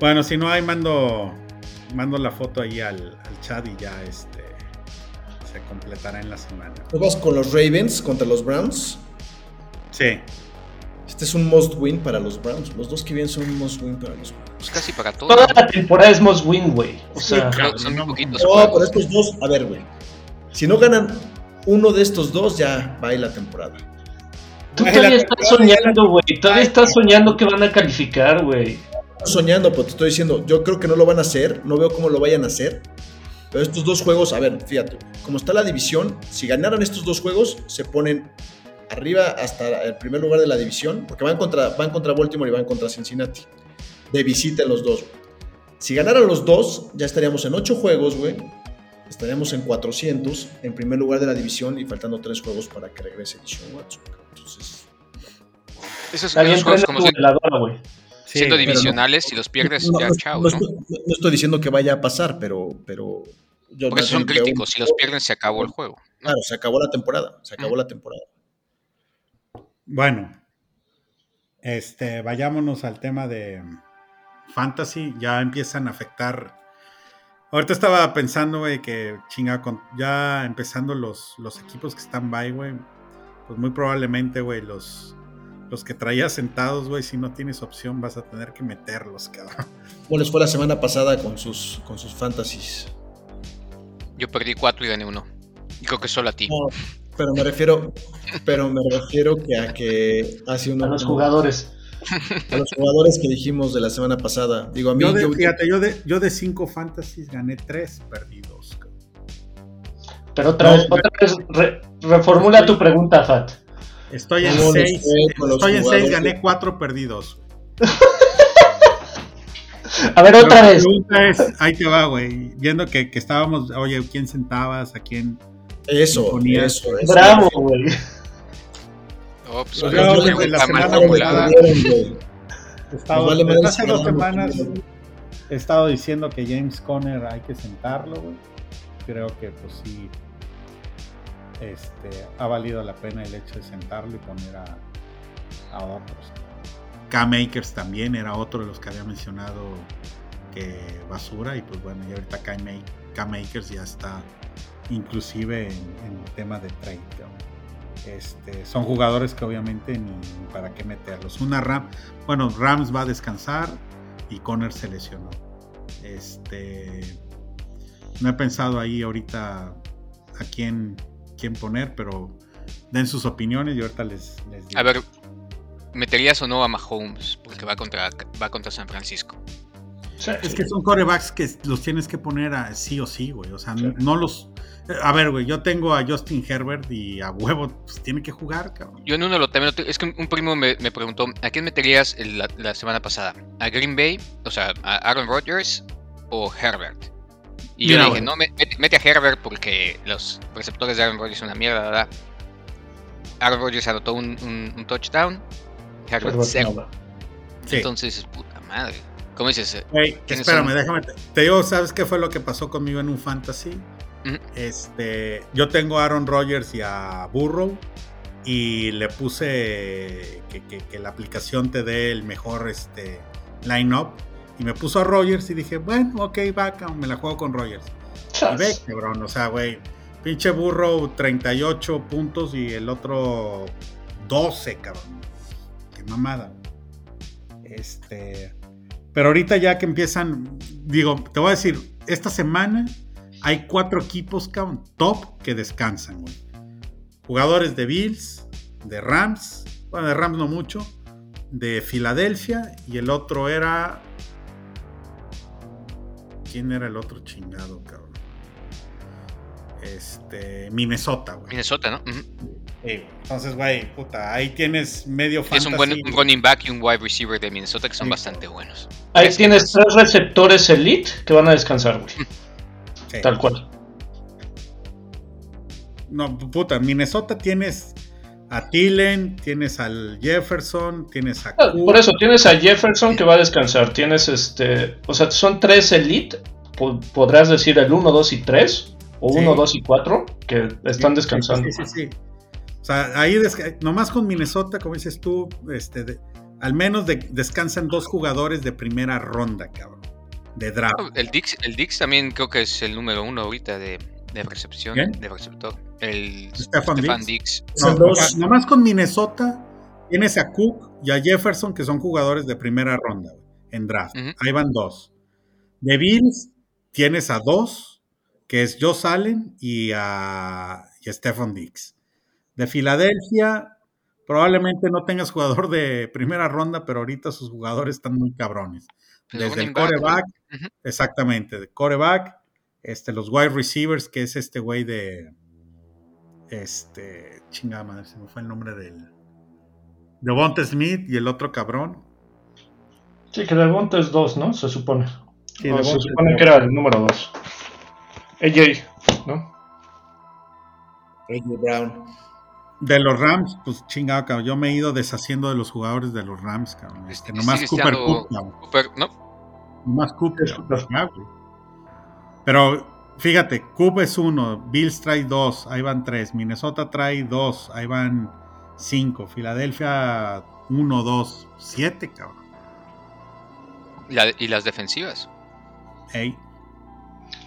Speaker 3: Bueno, si no hay mando mando la foto ahí al chat y ya este se completará en la semana.
Speaker 2: ¿Tú vas con los Ravens contra los Browns?
Speaker 3: Sí.
Speaker 2: Este es un must win para los Browns. Los dos que vienen son un must win para los Browns.
Speaker 1: Pues casi para todo.
Speaker 4: Toda la temporada es most win, güey. O sea,
Speaker 1: Pero son muy poquitos
Speaker 2: No,
Speaker 1: juegos.
Speaker 2: pero estos dos, a ver, güey. Si no ganan uno de estos dos, ya va ahí la temporada.
Speaker 4: tú todavía estás soñando, güey. Todavía estás soñando que van a calificar, güey.
Speaker 2: Estoy soñando, pero te estoy diciendo, yo creo que no lo van a hacer, no veo cómo lo vayan a hacer. Pero estos dos juegos, a ver, fíjate, como está la división, si ganaran estos dos juegos, se ponen arriba hasta el primer lugar de la división, porque van contra, van contra Baltimore y van contra Cincinnati. De visita en los dos. güey. Si ganaran los dos, ya estaríamos en ocho juegos, güey. Estaríamos en 400, en primer lugar de la división y faltando tres juegos para que regrese Deshaun Watson. cabrón. Entonces,
Speaker 1: Esos, esos juegos como si-
Speaker 4: veladora, güey.
Speaker 3: Sí,
Speaker 1: siendo divisionales, si los pierdes,
Speaker 2: no,
Speaker 1: ya
Speaker 2: no-
Speaker 1: chao,
Speaker 2: no
Speaker 1: ¿no?
Speaker 2: estoy, no estoy diciendo que vaya a pasar, pero, pero yo
Speaker 1: son
Speaker 2: un-
Speaker 1: críticos. Si los pierden, se acabó el juego. ¿no?
Speaker 2: Claro, se acabó la temporada. Se acabó la temporada.
Speaker 3: Bueno, este, vayámonos al tema de fantasy. Ya empiezan a afectar. Ahorita estaba pensando, güey, que chinga, con, ya empezando los, los equipos que están by, güey. Pues muy probablemente, güey, los, los que traías sentados, güey, si no tienes opción, vas a tener que meterlos, cabrón.
Speaker 2: ¿Cómo les fue la semana pasada con sus, con sus fantasies?
Speaker 1: Yo perdí cuatro y gané uno. Y creo que solo a ti.
Speaker 2: No, pero me refiero, pero me refiero que a que hace uno
Speaker 4: A los jugadores.
Speaker 2: a los jugadores que dijimos de la semana pasada. Digo, a mí,
Speaker 3: Yo de,
Speaker 2: yo-
Speaker 3: fíjate, yo de, yo de cinco fantasies gané tres, perdí dos, cabrón.
Speaker 4: Pero otra
Speaker 2: No,
Speaker 4: vez, otra vez, re- reformula tu pregunta, Fat.
Speaker 3: Estoy en
Speaker 2: ¿Cómo les
Speaker 3: seis,
Speaker 2: fue con los
Speaker 3: estoy en seis,
Speaker 2: jugadores
Speaker 3: gané
Speaker 2: de-
Speaker 3: cuatro, perdí dos.
Speaker 4: A ver, otra
Speaker 3: La
Speaker 4: vez.
Speaker 3: pregunta es, ahí te va, güey. Viendo que, que estábamos, oye, ¿quién sentabas? ¿A quién?
Speaker 2: eso,
Speaker 3: Ponía-
Speaker 2: eso, eso.
Speaker 4: Bravo, güey.
Speaker 1: Oh, pues,
Speaker 3: desde la semana estado-
Speaker 2: vale
Speaker 3: desde hace dos semanas he estado diciendo que James Conner hay que sentarlo, güey. Creo que, pues sí, este, ha valido la pena el hecho de sentarlo y poner a, otros. K-Makers también era otro de los que había mencionado que basura y pues bueno, y ahorita K-Ma- K-Makers ya está inclusive en, en tema de trade. Este, son jugadores que obviamente ni, ni para qué meterlos. Una Ram, bueno, Rams va a descansar y Conner se lesionó. Este, no he pensado ahí ahorita a quién, quién poner, pero den sus opiniones y ahorita les, les digo.
Speaker 1: A ver, ¿meterías o no a Mahomes? Porque va contra, va contra San Francisco.
Speaker 3: Es que son corebacks que los tienes que poner a sí o sí, güey. O sea,
Speaker 4: Sí.
Speaker 3: no los. A ver, güey, yo tengo a Justin Herbert y a huevo, pues tiene que jugar, cabrón.
Speaker 1: Yo en uno lo también. Es que un primo me, me preguntó: ¿a quién meterías el- la, la semana pasada? ¿A Green Bay? O sea, ¿a Aaron Rodgers o Herbert? Y yo
Speaker 3: Mira,
Speaker 1: le dije. No, me- mete, mete a Herbert porque los receptores de Aaron Rodgers son una mierda, ¿verdad? Aaron Rodgers anotó un, un- un touchdown. Herbert
Speaker 4: Perdón,
Speaker 1: cero.
Speaker 3: Sí.
Speaker 1: Entonces, puta madre. ¿Cómo dices? eh,
Speaker 3: Güey,
Speaker 1: ¿quiénes
Speaker 3: espérame,
Speaker 1: son?
Speaker 3: déjame. Te, te digo, ¿sabes qué fue lo que pasó conmigo en un fantasy? Este, yo tengo a Aaron Rodgers y a Burrow y le puse que, que- que la aplicación te dé el mejor este, line-up y me puso a Rodgers y dije, bueno, ok, va, me la juego con Rodgers. Y ve, cabrón, o sea, güey, pinche Burrow 38 puntos y el otro 12, cabrón. Qué mamada. Este, pero ahorita ya que empiezan, digo, te voy a decir, esta semana hay cuatro equipos, cabrón, top que descansan, güey. Jugadores de Bills, de Rams, bueno, de Rams no mucho, de Filadelfia y el otro era... ¿Quién era el otro chingado, cabrón? Este, Minnesota, güey.
Speaker 1: Minnesota, ¿no? Ujú.
Speaker 3: Sí, entonces, güey, puta, ahí tienes medio
Speaker 1: Es un buen
Speaker 3: fantasy.
Speaker 1: un running back y un wide receiver de Minnesota que son
Speaker 3: Sí.
Speaker 1: bastante buenos.
Speaker 4: Ahí tienes tres receptores elite que van a descansar, güey.
Speaker 3: Sí.
Speaker 4: Tal cual.
Speaker 3: No, puta, Minnesota tienes a Tillen, tienes al Jefferson, tienes a
Speaker 4: Ah,
Speaker 3: Cook.
Speaker 4: Por eso tienes a Jefferson que va a descansar. Tienes este. O sea, son tres elite. po- Podrás decir el 1, 2 y 3. O
Speaker 3: Sí.
Speaker 4: 1, 2 y 4 que están descansando.
Speaker 3: Sí, sí, sí. O sea, ahí nomás con Minnesota, como dices tú, este, de- al menos de- descansan dos jugadores de primera ronda, cabrón. De draft.
Speaker 1: El Dix, el Dix también creo que es el número uno ahorita de, de recepción, de receptor. El
Speaker 3: Stefan
Speaker 1: Stefan
Speaker 3: Diggs.
Speaker 1: Dix.
Speaker 2: Son
Speaker 3: No,
Speaker 2: dos.
Speaker 3: sea, nomás con Minnesota tienes a Cook y a Jefferson, que son jugadores de primera ronda en draft. Ahí van dos. De Bills tienes a dos, que es Joe Allen y a, y Stefan Diggs. De Filadelfia, probablemente no tengas jugador de primera ronda, pero ahorita sus jugadores están muy cabrones. Desde el coreback, exactamente, de coreback, este, los wide receivers, que es este güey de. Este. Chingada madre, se me fue el nombre del. De Bonte Smith y el otro cabrón.
Speaker 4: Sí, que Devonta es 2, ¿no? Se supone.
Speaker 3: Sí,
Speaker 4: O se
Speaker 3: Devonta es
Speaker 4: supone
Speaker 3: dos.
Speaker 4: que era el número 2. AJ, ¿no?
Speaker 2: A.J. Brown.
Speaker 3: De los Rams, pues chingado, cabrón. Yo me he ido deshaciendo de los jugadores de los Rams, cabrón. Este,
Speaker 1: Este,
Speaker 3: nomás Cooper Cook, cabrón.
Speaker 1: Cooper, ¿no?
Speaker 3: Nomás Cooper.
Speaker 4: Es Cooper.
Speaker 3: Güey. Pero fíjate, Coop es uno, Bills trae dos, ahí van tres, Minnesota trae dos, ahí van cinco, Filadelfia uno, dos, siete, cabrón.
Speaker 1: La- y las defensivas.
Speaker 3: Ey,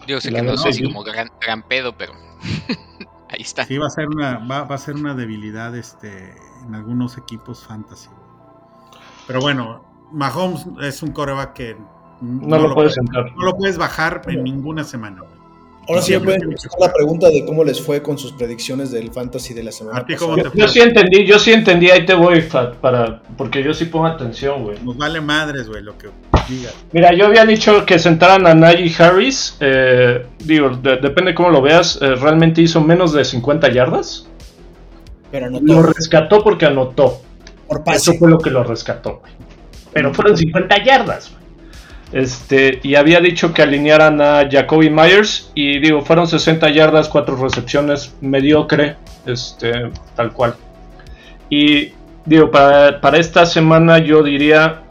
Speaker 1: Yo sé
Speaker 4: La
Speaker 1: que no sé como gran, gran pedo, pero ahí está.
Speaker 3: sí va a ser una, va, va a ser una debilidad este, en algunos equipos fantasy. güey. Pero bueno, Mahomes es un coreback que
Speaker 4: No, lo puedes sentar.
Speaker 3: no lo puedes bajar en ninguna semana. güey.
Speaker 2: Ahora sí pueden la pregunta de cómo les fue con sus predicciones del fantasy de la semana
Speaker 3: ¿A ti
Speaker 2: pasada.
Speaker 3: cómo
Speaker 4: Yo,
Speaker 3: te
Speaker 4: yo
Speaker 3: fue?
Speaker 4: sí entendí, yo sí entendí, ahí te voy, Fat, para, porque yo sí pongo atención, güey.
Speaker 3: Nos vale madres, güey, lo que digas.
Speaker 4: Mira, yo había dicho que sentaran a Najee Harris, eh, digo, de- depende cómo lo veas, eh, realmente hizo menos de 50 yardas.
Speaker 2: Pero
Speaker 4: Lo
Speaker 2: anotó
Speaker 4: rescató porque anotó.
Speaker 2: por
Speaker 4: Eso
Speaker 2: pase.
Speaker 4: fue lo que lo rescató, güey. Pero fueron 50 yardas, güey. Este, y había dicho que alinearan a Jacoby Myers y digo, fueron 60 yardas, 4 recepciones, mediocre, este, tal cual. Y digo, para, para esta semana yo diría,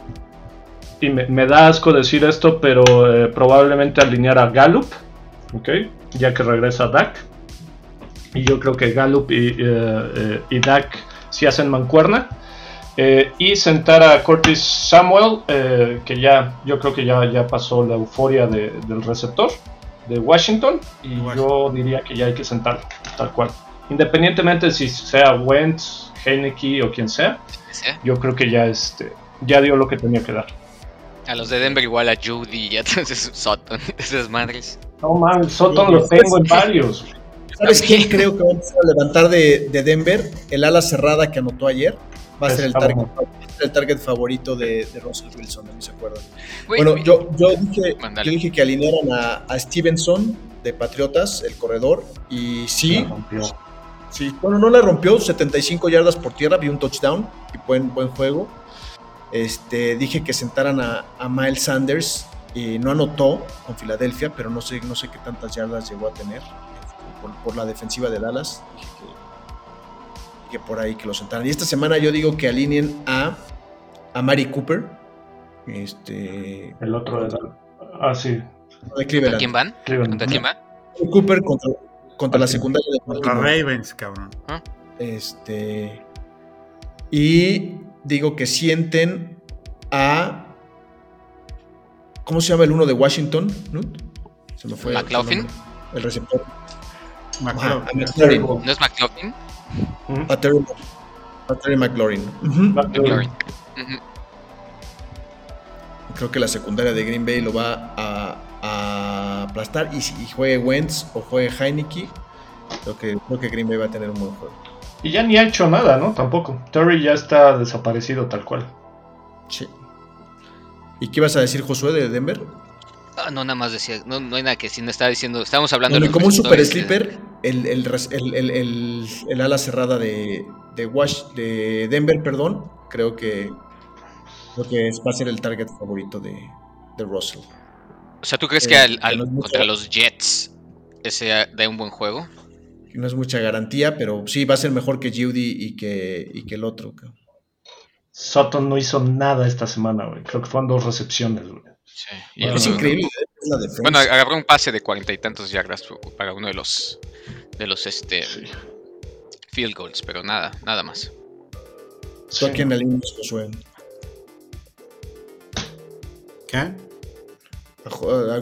Speaker 4: y me, da asco decir esto, pero eh, probablemente alinear a Gallup, ¿ok? Ya que regresa Dak. Y yo creo que Gallup y, eh, eh, y Dak si hacen mancuerna. Eh, y sentar a Curtis Samuel, eh, que ya yo creo que ya, ya pasó la euforia de- del receptor de Washington. Y
Speaker 3: Washington.
Speaker 4: yo diría que ya hay que sentarlo, tal cual. Independientemente si sea Wentz, Heineke o quien sea,
Speaker 1: ¿Sí?
Speaker 4: yo creo que ya, este, ya dio lo que tenía que dar.
Speaker 1: A los de Denver igual a Judy y a Sutton, esas madres.
Speaker 4: No man, Soton lo tengo en varios.
Speaker 2: ¿Sabes quién creo que va a empezar a levantar de, de Denver? El ala cerrada que anotó ayer. Va a ser el target,
Speaker 4: bueno.
Speaker 2: va a ser el target favorito de, de Russell Wilson, a mí se acuerdan. Bueno, yo, yo, dije,
Speaker 1: Mándale.
Speaker 2: yo dije que alinearan a, a Stevenson de Patriotas, el corredor, y sí,
Speaker 4: La rompió.
Speaker 2: sí, bueno, no la rompió, 75 yardas por tierra, vi un touchdown y buen, buen juego. Este, dije que sentaran a, a Miles Sanders, y no anotó con Filadelfia, pero no sé, no sé qué tantas yardas llegó a tener este, por, por la defensiva de Dallas. Dije que, por ahí que lo sentaran. Y esta semana yo digo que alineen a, a Mari Cooper. Este,
Speaker 4: El otro de Ah, sí.
Speaker 2: de
Speaker 1: ¿Contra
Speaker 2: Cleveland.
Speaker 1: quién van?
Speaker 4: Cleveland.
Speaker 1: ¿Contra quién van?
Speaker 2: Cooper contra, contra la secundaria de
Speaker 3: Contra. Ravens, cabrón.
Speaker 2: Este. Y digo que sienten a. ¿Cómo se llama el uno de Washington? Nut? Se me fue. el
Speaker 1: ¿McLaughlin?
Speaker 2: El receptor. McLaurin.
Speaker 1: ¿No es McLaughlin?
Speaker 2: A Terry, a Terry McLaurin. Creo que la secundaria de Green Bay lo va a, a aplastar. Y si juegue Wentz o juegue Heineke, creo que, creo que Green Bay va a tener un buen juego.
Speaker 4: Y ya ni ha hecho nada, ¿no? Tampoco. Terry ya está desaparecido tal cual.
Speaker 2: Sí. ¿Y qué ibas a decir, Josué, de Denver?
Speaker 1: Ah, no, nada más decía, no, no hay nada que decir, no estaba diciendo, estábamos hablando
Speaker 2: Bueno,
Speaker 1: los
Speaker 2: como un super sleeper, el, el, el, el- ala cerrada de, de, Wash, de Denver, perdón, creo que, creo que es- va a ser el target favorito de, de Russell.
Speaker 1: O sea, ¿tú crees
Speaker 2: Eh,
Speaker 1: que al-
Speaker 2: que
Speaker 1: al-
Speaker 2: no mucho.
Speaker 1: contra los Jets ese da un buen juego?
Speaker 2: No es mucha garantía, pero sí va a ser mejor que Judy y que, y que el otro. cabrón.
Speaker 4: Sutton no hizo nada esta semana, güey. Creo que fueron dos recepciones, güey.
Speaker 1: Sí.
Speaker 4: Bueno,
Speaker 2: Es increíble ¿eh? la.
Speaker 1: Bueno, agarró un pase de cuarenta y tantos yardas para uno de los de los este field goals, pero nada, nada más.
Speaker 2: ¿Tú a quién alineas, Josué?
Speaker 3: ¿Qué?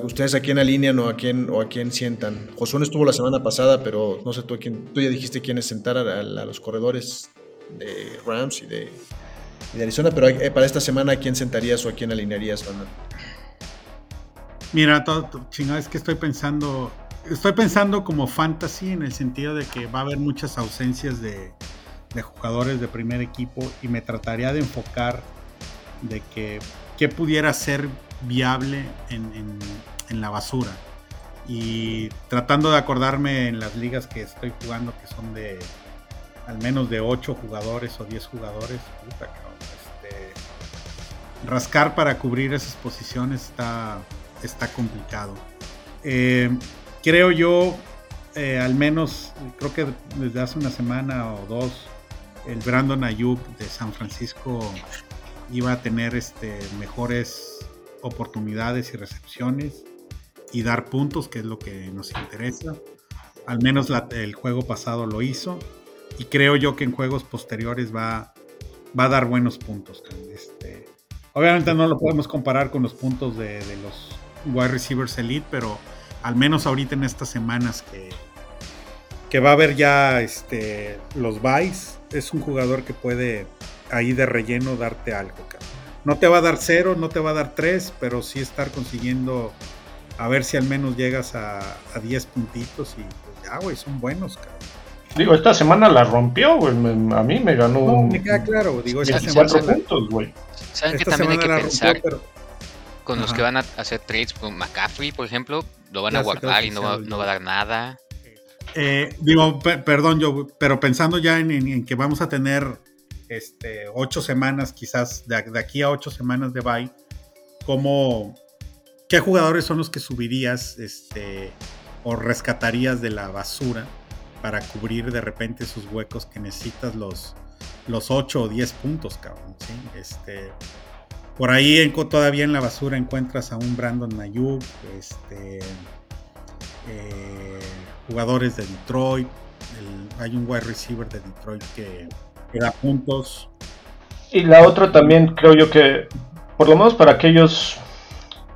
Speaker 2: ¿Ustedes a quién alinean o a quién, o a quién sientan? Josué no estuvo la semana pasada, pero no sé tú a quién. Tú ya dijiste quiénes sentar a, los corredores de Rams y de, Arizona, pero eh, para esta semana, ¿a quién sentarías o a quién alinearías,
Speaker 3: Mira, todo, chingada, es que estoy pensando. Estoy pensando como fantasy en el sentido de que va a haber muchas ausencias de, de jugadores de primer equipo y me trataría de enfocar de que qué pudiera ser viable en, la basura. Y tratando de acordarme en las ligas que estoy jugando, que son de al menos de 8 jugadores o 10 jugadores, este, rascar para cubrir esas posiciones está, está complicado. Eh, creo yo, eh, al menos, creo que desde hace una semana o dos, el Brandon Ayuk de San Francisco iba a tener este, mejores oportunidades y recepciones y dar puntos, que es lo que nos interesa. Al menos el juego pasado lo hizo y creo yo que en juegos posteriores va, va a dar buenos puntos. Este, obviamente no lo podemos comparar con los puntos de, los wide receivers elite, pero al menos ahorita en estas semanas que, que va a haber ya este, los buys, es un jugador que puede ahí de relleno darte algo. No te va a dar cero, no te va a dar tres, pero sí estar consiguiendo a ver si al menos llegas a, a 10 puntitos y pues ya, güey, son buenos, cabrón.
Speaker 4: Digo, esta semana la rompió, güey. a mí me ganó.
Speaker 3: No, me queda claro. Digo, esta
Speaker 1: semana. puntos, güey. Saben que también hay que pensar con los que van a hacer trades con McCaffrey, por ejemplo, lo van a guardar y no va, no va, a dar nada.
Speaker 3: Eh, digo, perdón, yo, pero pensando ya en, que vamos a tener este, ocho semanas, quizás de, aquí a ocho semanas de bye, ¿cómo, ¿qué jugadores son los que subirías este, o rescatarías de la basura para cubrir de repente esos huecos que necesitas los, los 8 o 10 puntos, cabrón? Este, por ahí todavía en la basura encuentras a un Brandon Nayuk, este, eh, jugadores de Detroit, hay un wide receiver de Detroit que que da puntos.
Speaker 4: Y la otra también creo yo que, por lo menos para aquellos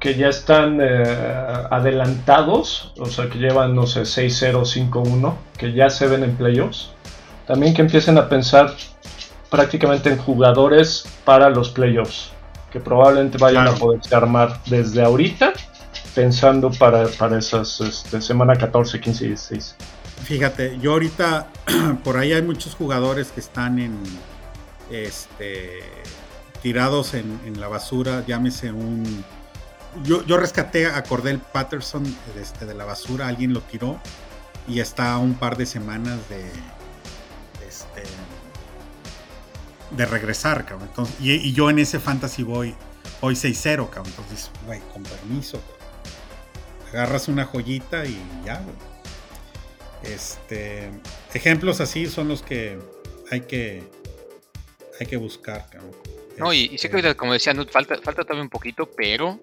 Speaker 4: que ya están eh, adelantados, o sea, que llevan, no sé, 6-0, 5-1, que ya se ven en playoffs, también que empiecen a pensar prácticamente en jugadores para los playoffs, que probablemente vayan a poderse armar desde ahorita, pensando para, para esas este, semana 14, 15 y 16.
Speaker 3: Fíjate, yo ahorita por ahí hay muchos jugadores que están en este tirados en, la basura, llámese un yo, yo, rescaté a Cordell Patterson este, de la basura, alguien lo tiró y está a un par de semanas de este, de regresar, cabrón. y, yo en ese fantasy voy hoy 6-0, cabrón. Entonces, güey, con permiso. Agarras una joyita y ya, güey. Este, ejemplos así son los que hay que hay que buscar.
Speaker 1: No, y, y, sé que este como decía falta, falta todavía un poquito, pero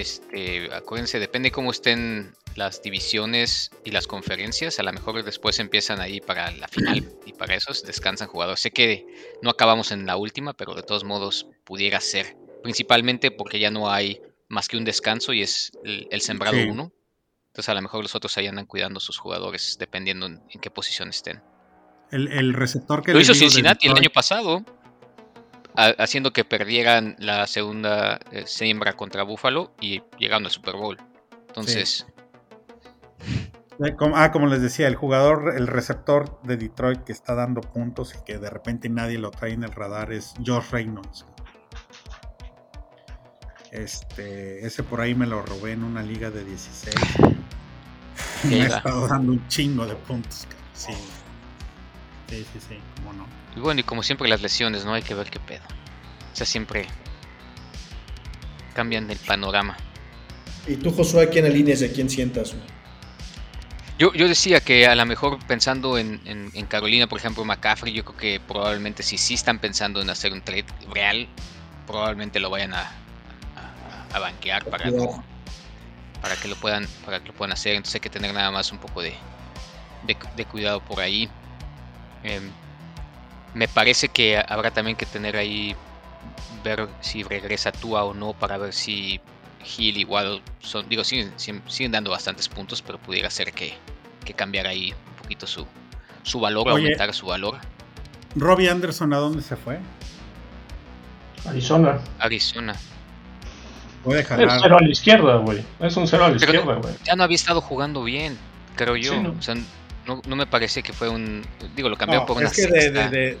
Speaker 1: este, acuérdense, depende cómo estén las divisiones y las conferencias, a lo mejor después empiezan ahí para la final y para eso descansan jugadores. Sé que no acabamos en la última, pero de todos modos pudiera ser, principalmente porque ya no hay más que un descanso y es el, sembrado uno. Entonces a lo mejor los otros ahí andan cuidando a sus jugadores dependiendo en, qué posición estén.
Speaker 3: El, receptor que...
Speaker 1: Lo hizo Cincinnati el año pasado, haciendo que perdieran la segunda eh, siembra contra Buffalo y llegando al Super Bowl. Entonces...
Speaker 3: Eh, ah, como les decía, el jugador, el receptor de Detroit que está dando puntos y que de repente nadie lo trae en el radar es Josh Reynolds. Este, ese por ahí me lo robé en una liga de 16. me ha estado dando un chingo de puntos. Sí. Sí, sí, sí, cómo no.
Speaker 1: Y bueno, y como siempre las lesiones, ¿no? Hay que ver qué pedo. O sea, siempre cambian el panorama.
Speaker 2: ¿Y tú, Josué, a quién alineas y a quién sientas?
Speaker 1: Yo, yo decía que a lo mejor pensando en, en, Carolina, por ejemplo, McCaffrey, yo creo que probablemente si sí están pensando en hacer un trade real, probablemente lo vayan a, a, banquear para, para que lo puedan para que lo puedan hacer entonces hay que tener nada más un poco de, de, cuidado por ahí em, me parece que habrá también que tener ahí ver si regresa Tua o no para ver si Hill igual son, digo, siguen, siguen, dando bastantes puntos, pero pudiera ser que, que cambiara ahí un poquito su, su valor,
Speaker 3: Oye.
Speaker 1: aumentar su valor.
Speaker 3: Robbie Anderson, ¿a dónde se fue?
Speaker 4: Arizona.
Speaker 1: Arizona.
Speaker 3: Puede
Speaker 4: Es
Speaker 3: jalar.
Speaker 4: cero a la izquierda, güey. Es un cero a la
Speaker 1: Pero
Speaker 4: izquierda, güey.
Speaker 1: Ya no había estado jugando bien, creo yo.
Speaker 4: Sí, ¿no?
Speaker 1: O sea, no, no me parece que fue un. Digo, lo cambiaron
Speaker 3: No,
Speaker 1: por una
Speaker 3: es que de,
Speaker 1: sexta.
Speaker 3: de, de,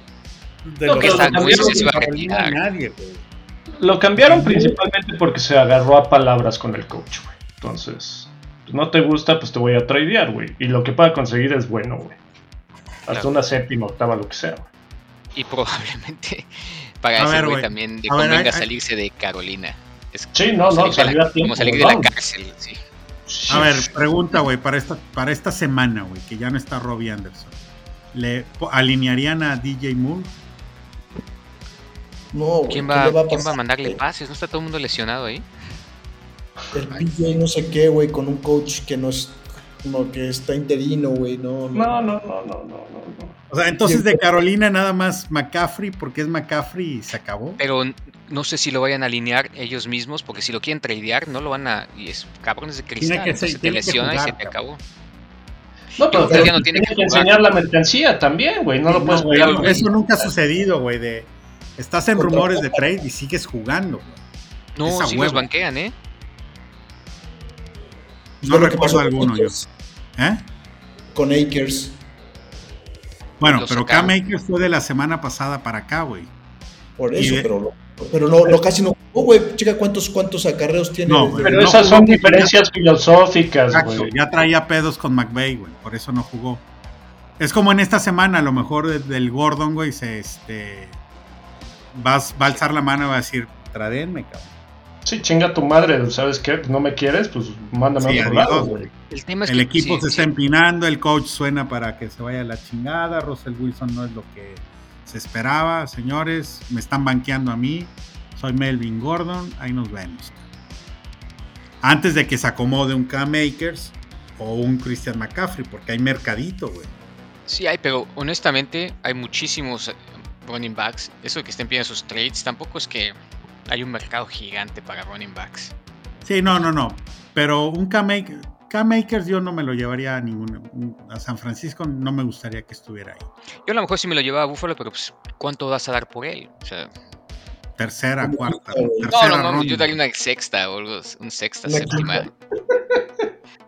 Speaker 3: de
Speaker 4: No, lo
Speaker 1: sé si
Speaker 4: cambiaron
Speaker 1: se iba a retirar.
Speaker 3: nadie, güey.
Speaker 4: Lo cambiaron principalmente porque se agarró a palabras con el coach, güey. Entonces, pues, no te gusta, pues te voy a tradear, güey. Y lo que pueda conseguir es bueno, güey. Hasta
Speaker 1: Claro.
Speaker 4: una séptima, octava, lo que sea. güey.
Speaker 1: Y probablemente para
Speaker 3: A
Speaker 1: ese güey también le
Speaker 3: A ver,
Speaker 1: convenga
Speaker 3: hay- hay-
Speaker 1: salirse de Carolina. Es
Speaker 4: Sí, no, no, salió a tiempo,
Speaker 1: Como salir de la cárcel, sí.
Speaker 3: A ver, pregunta, güey, para esta, para esta semana, güey, que ya no está Robbie Anderson. ¿Le alinearían a DJ Moore?
Speaker 2: No, güey,
Speaker 1: ¿Quién
Speaker 2: ¿qué
Speaker 1: va,
Speaker 2: le
Speaker 1: ¿quién va a mandarle pases? ¿No está todo el mundo lesionado ahí?
Speaker 2: El PJ no sé qué, güey, con un coach que no es como que está interino, güey, no,
Speaker 4: No, no, no, no, no, no. no.
Speaker 3: O sea, entonces de Carolina nada más McCaffrey, porque es McCaffrey y se acabó.
Speaker 1: Pero no sé si lo vayan a alinear ellos mismos, porque si lo quieren tradear, no lo van a. Y es cabrones de cristal.
Speaker 3: que ser-
Speaker 1: te lesiona y se te
Speaker 3: cabrón.
Speaker 1: acabó.
Speaker 4: No, pero,
Speaker 1: Pero no tiene que
Speaker 4: enseñar la mercancía también, güey. No lo puedes
Speaker 3: güey. eso nunca ha sucedido, güey. De, estás en rumores de trade y sigues jugando. güey.
Speaker 1: No,
Speaker 3: Esa
Speaker 1: sí los banquean, ¿eh?
Speaker 3: No
Speaker 2: lo que
Speaker 3: recuerdo alguno yo. ¿Eh?
Speaker 2: Con Akers.
Speaker 3: Bueno, pero. Cam Akers fue de la semana pasada para acá, güey.
Speaker 2: Por eso,
Speaker 3: de-
Speaker 2: pero, pero no, no, casi no jugó, güey. Checa cuántos, cuántos acarreos tiene.
Speaker 3: No,
Speaker 4: Pero
Speaker 3: no
Speaker 4: esas son diferencias filosóficas,
Speaker 3: Exacto,
Speaker 4: güey.
Speaker 3: ya traía pedos con McVeigh, güey. Por eso no jugó. Es como en esta semana, a lo mejor de- del Gordon, güey, se este. Vas, va a alzar la mano y va a decir, tradenme, cabrón.
Speaker 4: Sí, chinga tu madre, ¿sabes qué? ¿No me quieres? Pues mándame
Speaker 3: Sí,
Speaker 4: a otro
Speaker 3: adiós,
Speaker 4: lado,
Speaker 3: güey.
Speaker 1: El tema es
Speaker 3: El
Speaker 1: que
Speaker 3: equipo
Speaker 1: sí,
Speaker 3: se
Speaker 1: sí,
Speaker 3: está empinando, el coach suena para que se vaya a la chingada, Russell Wilson no es lo que se esperaba, señores, me están banqueando a mí, soy Melvin Gordon, ahí nos vemos. Antes de que se acomode un Cam Akers o un Christian McCaffrey, porque hay mercadito, güey.
Speaker 1: Sí hay, pero honestamente hay muchísimos running backs. Eso de que estén pidiendo sus trades, tampoco es que hay un mercado gigante para running backs.
Speaker 3: Sí, no, no, no, pero un Cam Akers, Cam Akers yo no me lo llevaría a ningún, a San Francisco, no me gustaría que estuviera ahí.
Speaker 1: Yo a lo mejor sí me lo llevaba a Buffalo, pero pues, ¿cuánto vas a dar por él? O sea,
Speaker 3: Tercera, cuarta,
Speaker 1: no,
Speaker 3: tercera
Speaker 1: no, no,
Speaker 3: ronda.
Speaker 1: yo daría una sexta o algo, un sexta, séptima.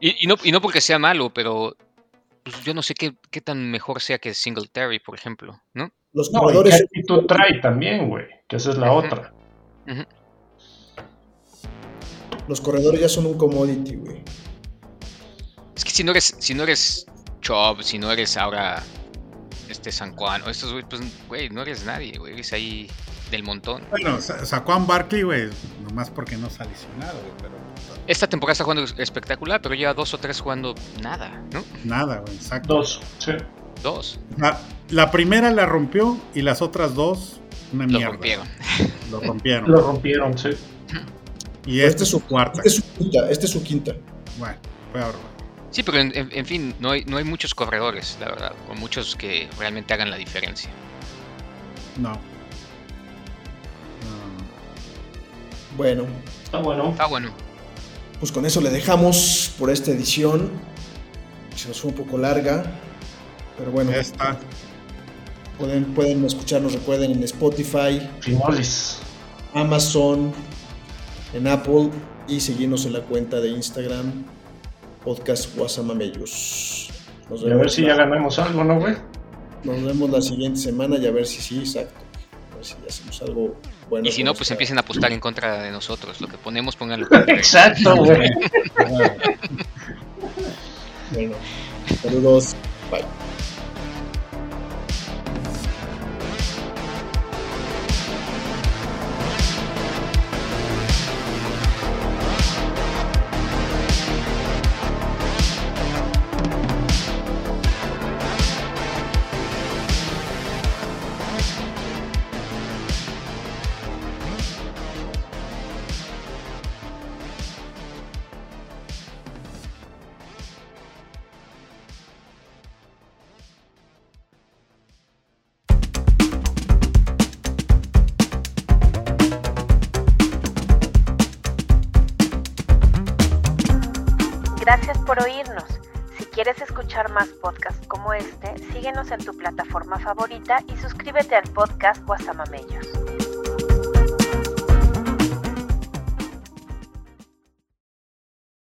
Speaker 1: Y, y no, y no porque sea malo, pero pues, yo no sé qué, qué tan mejor sea que Singletary, por ejemplo, ¿no?
Speaker 2: Los
Speaker 4: No, y
Speaker 2: corredores.
Speaker 4: qué actitud trae también, güey. Que esa es la otra.
Speaker 2: Los corredores ya son un commodity, güey.
Speaker 1: Es que si no eres, si no eres Chubb, si no eres ahora este San Juan, o estos güey, pues güey, no eres nadie, güey, eres ahí del montón.
Speaker 3: Bueno, sa- sacó a Barkley, güey, nomás porque no se ha lesionado, güey, pero
Speaker 1: Esta temporada está jugando espectacular, pero lleva dos o tres jugando nada, ¿no?
Speaker 3: nada, güey, exacto.
Speaker 4: Dos, sí.
Speaker 1: Dos.
Speaker 3: La, la primera la rompió y las otras dos, una
Speaker 1: Lo
Speaker 3: mierda.
Speaker 1: rompieron.
Speaker 3: Lo rompieron.
Speaker 4: Lo rompieron, sí.
Speaker 3: y esta es su cuarta.
Speaker 2: Este es su quinta. Este es su quinta.
Speaker 3: Bueno, peor.
Speaker 1: Sí, pero en, en- en fin, no hay, no hay muchos corredores, la verdad, o muchos que realmente hagan la diferencia.
Speaker 3: No. No.
Speaker 2: Bueno,
Speaker 4: Está bueno.
Speaker 1: Está bueno.
Speaker 2: pues con eso le dejamos por esta edición. Se nos fue un poco larga. Pero bueno,
Speaker 3: Ya está.
Speaker 2: Pueden, pueden escucharnos, recuerden, en Spotify. Amazon, en Apple y seguirnos en la cuenta de Instagram, Podcast Guasamamellos. Nos
Speaker 4: Y a ver si
Speaker 2: la,
Speaker 4: ya ganamos algo, ¿no, güey?
Speaker 2: nos vemos la siguiente semana y a ver si sí, exacto. A ver si ya hacemos algo bueno.
Speaker 1: Y si no, pues empiecen a apostar en contra de nosotros. Lo que ponemos, pónganlo.
Speaker 4: Exacto, güey.
Speaker 2: Bueno, saludos. Bye.
Speaker 5: Suscríbete al podcast Guasamamellos.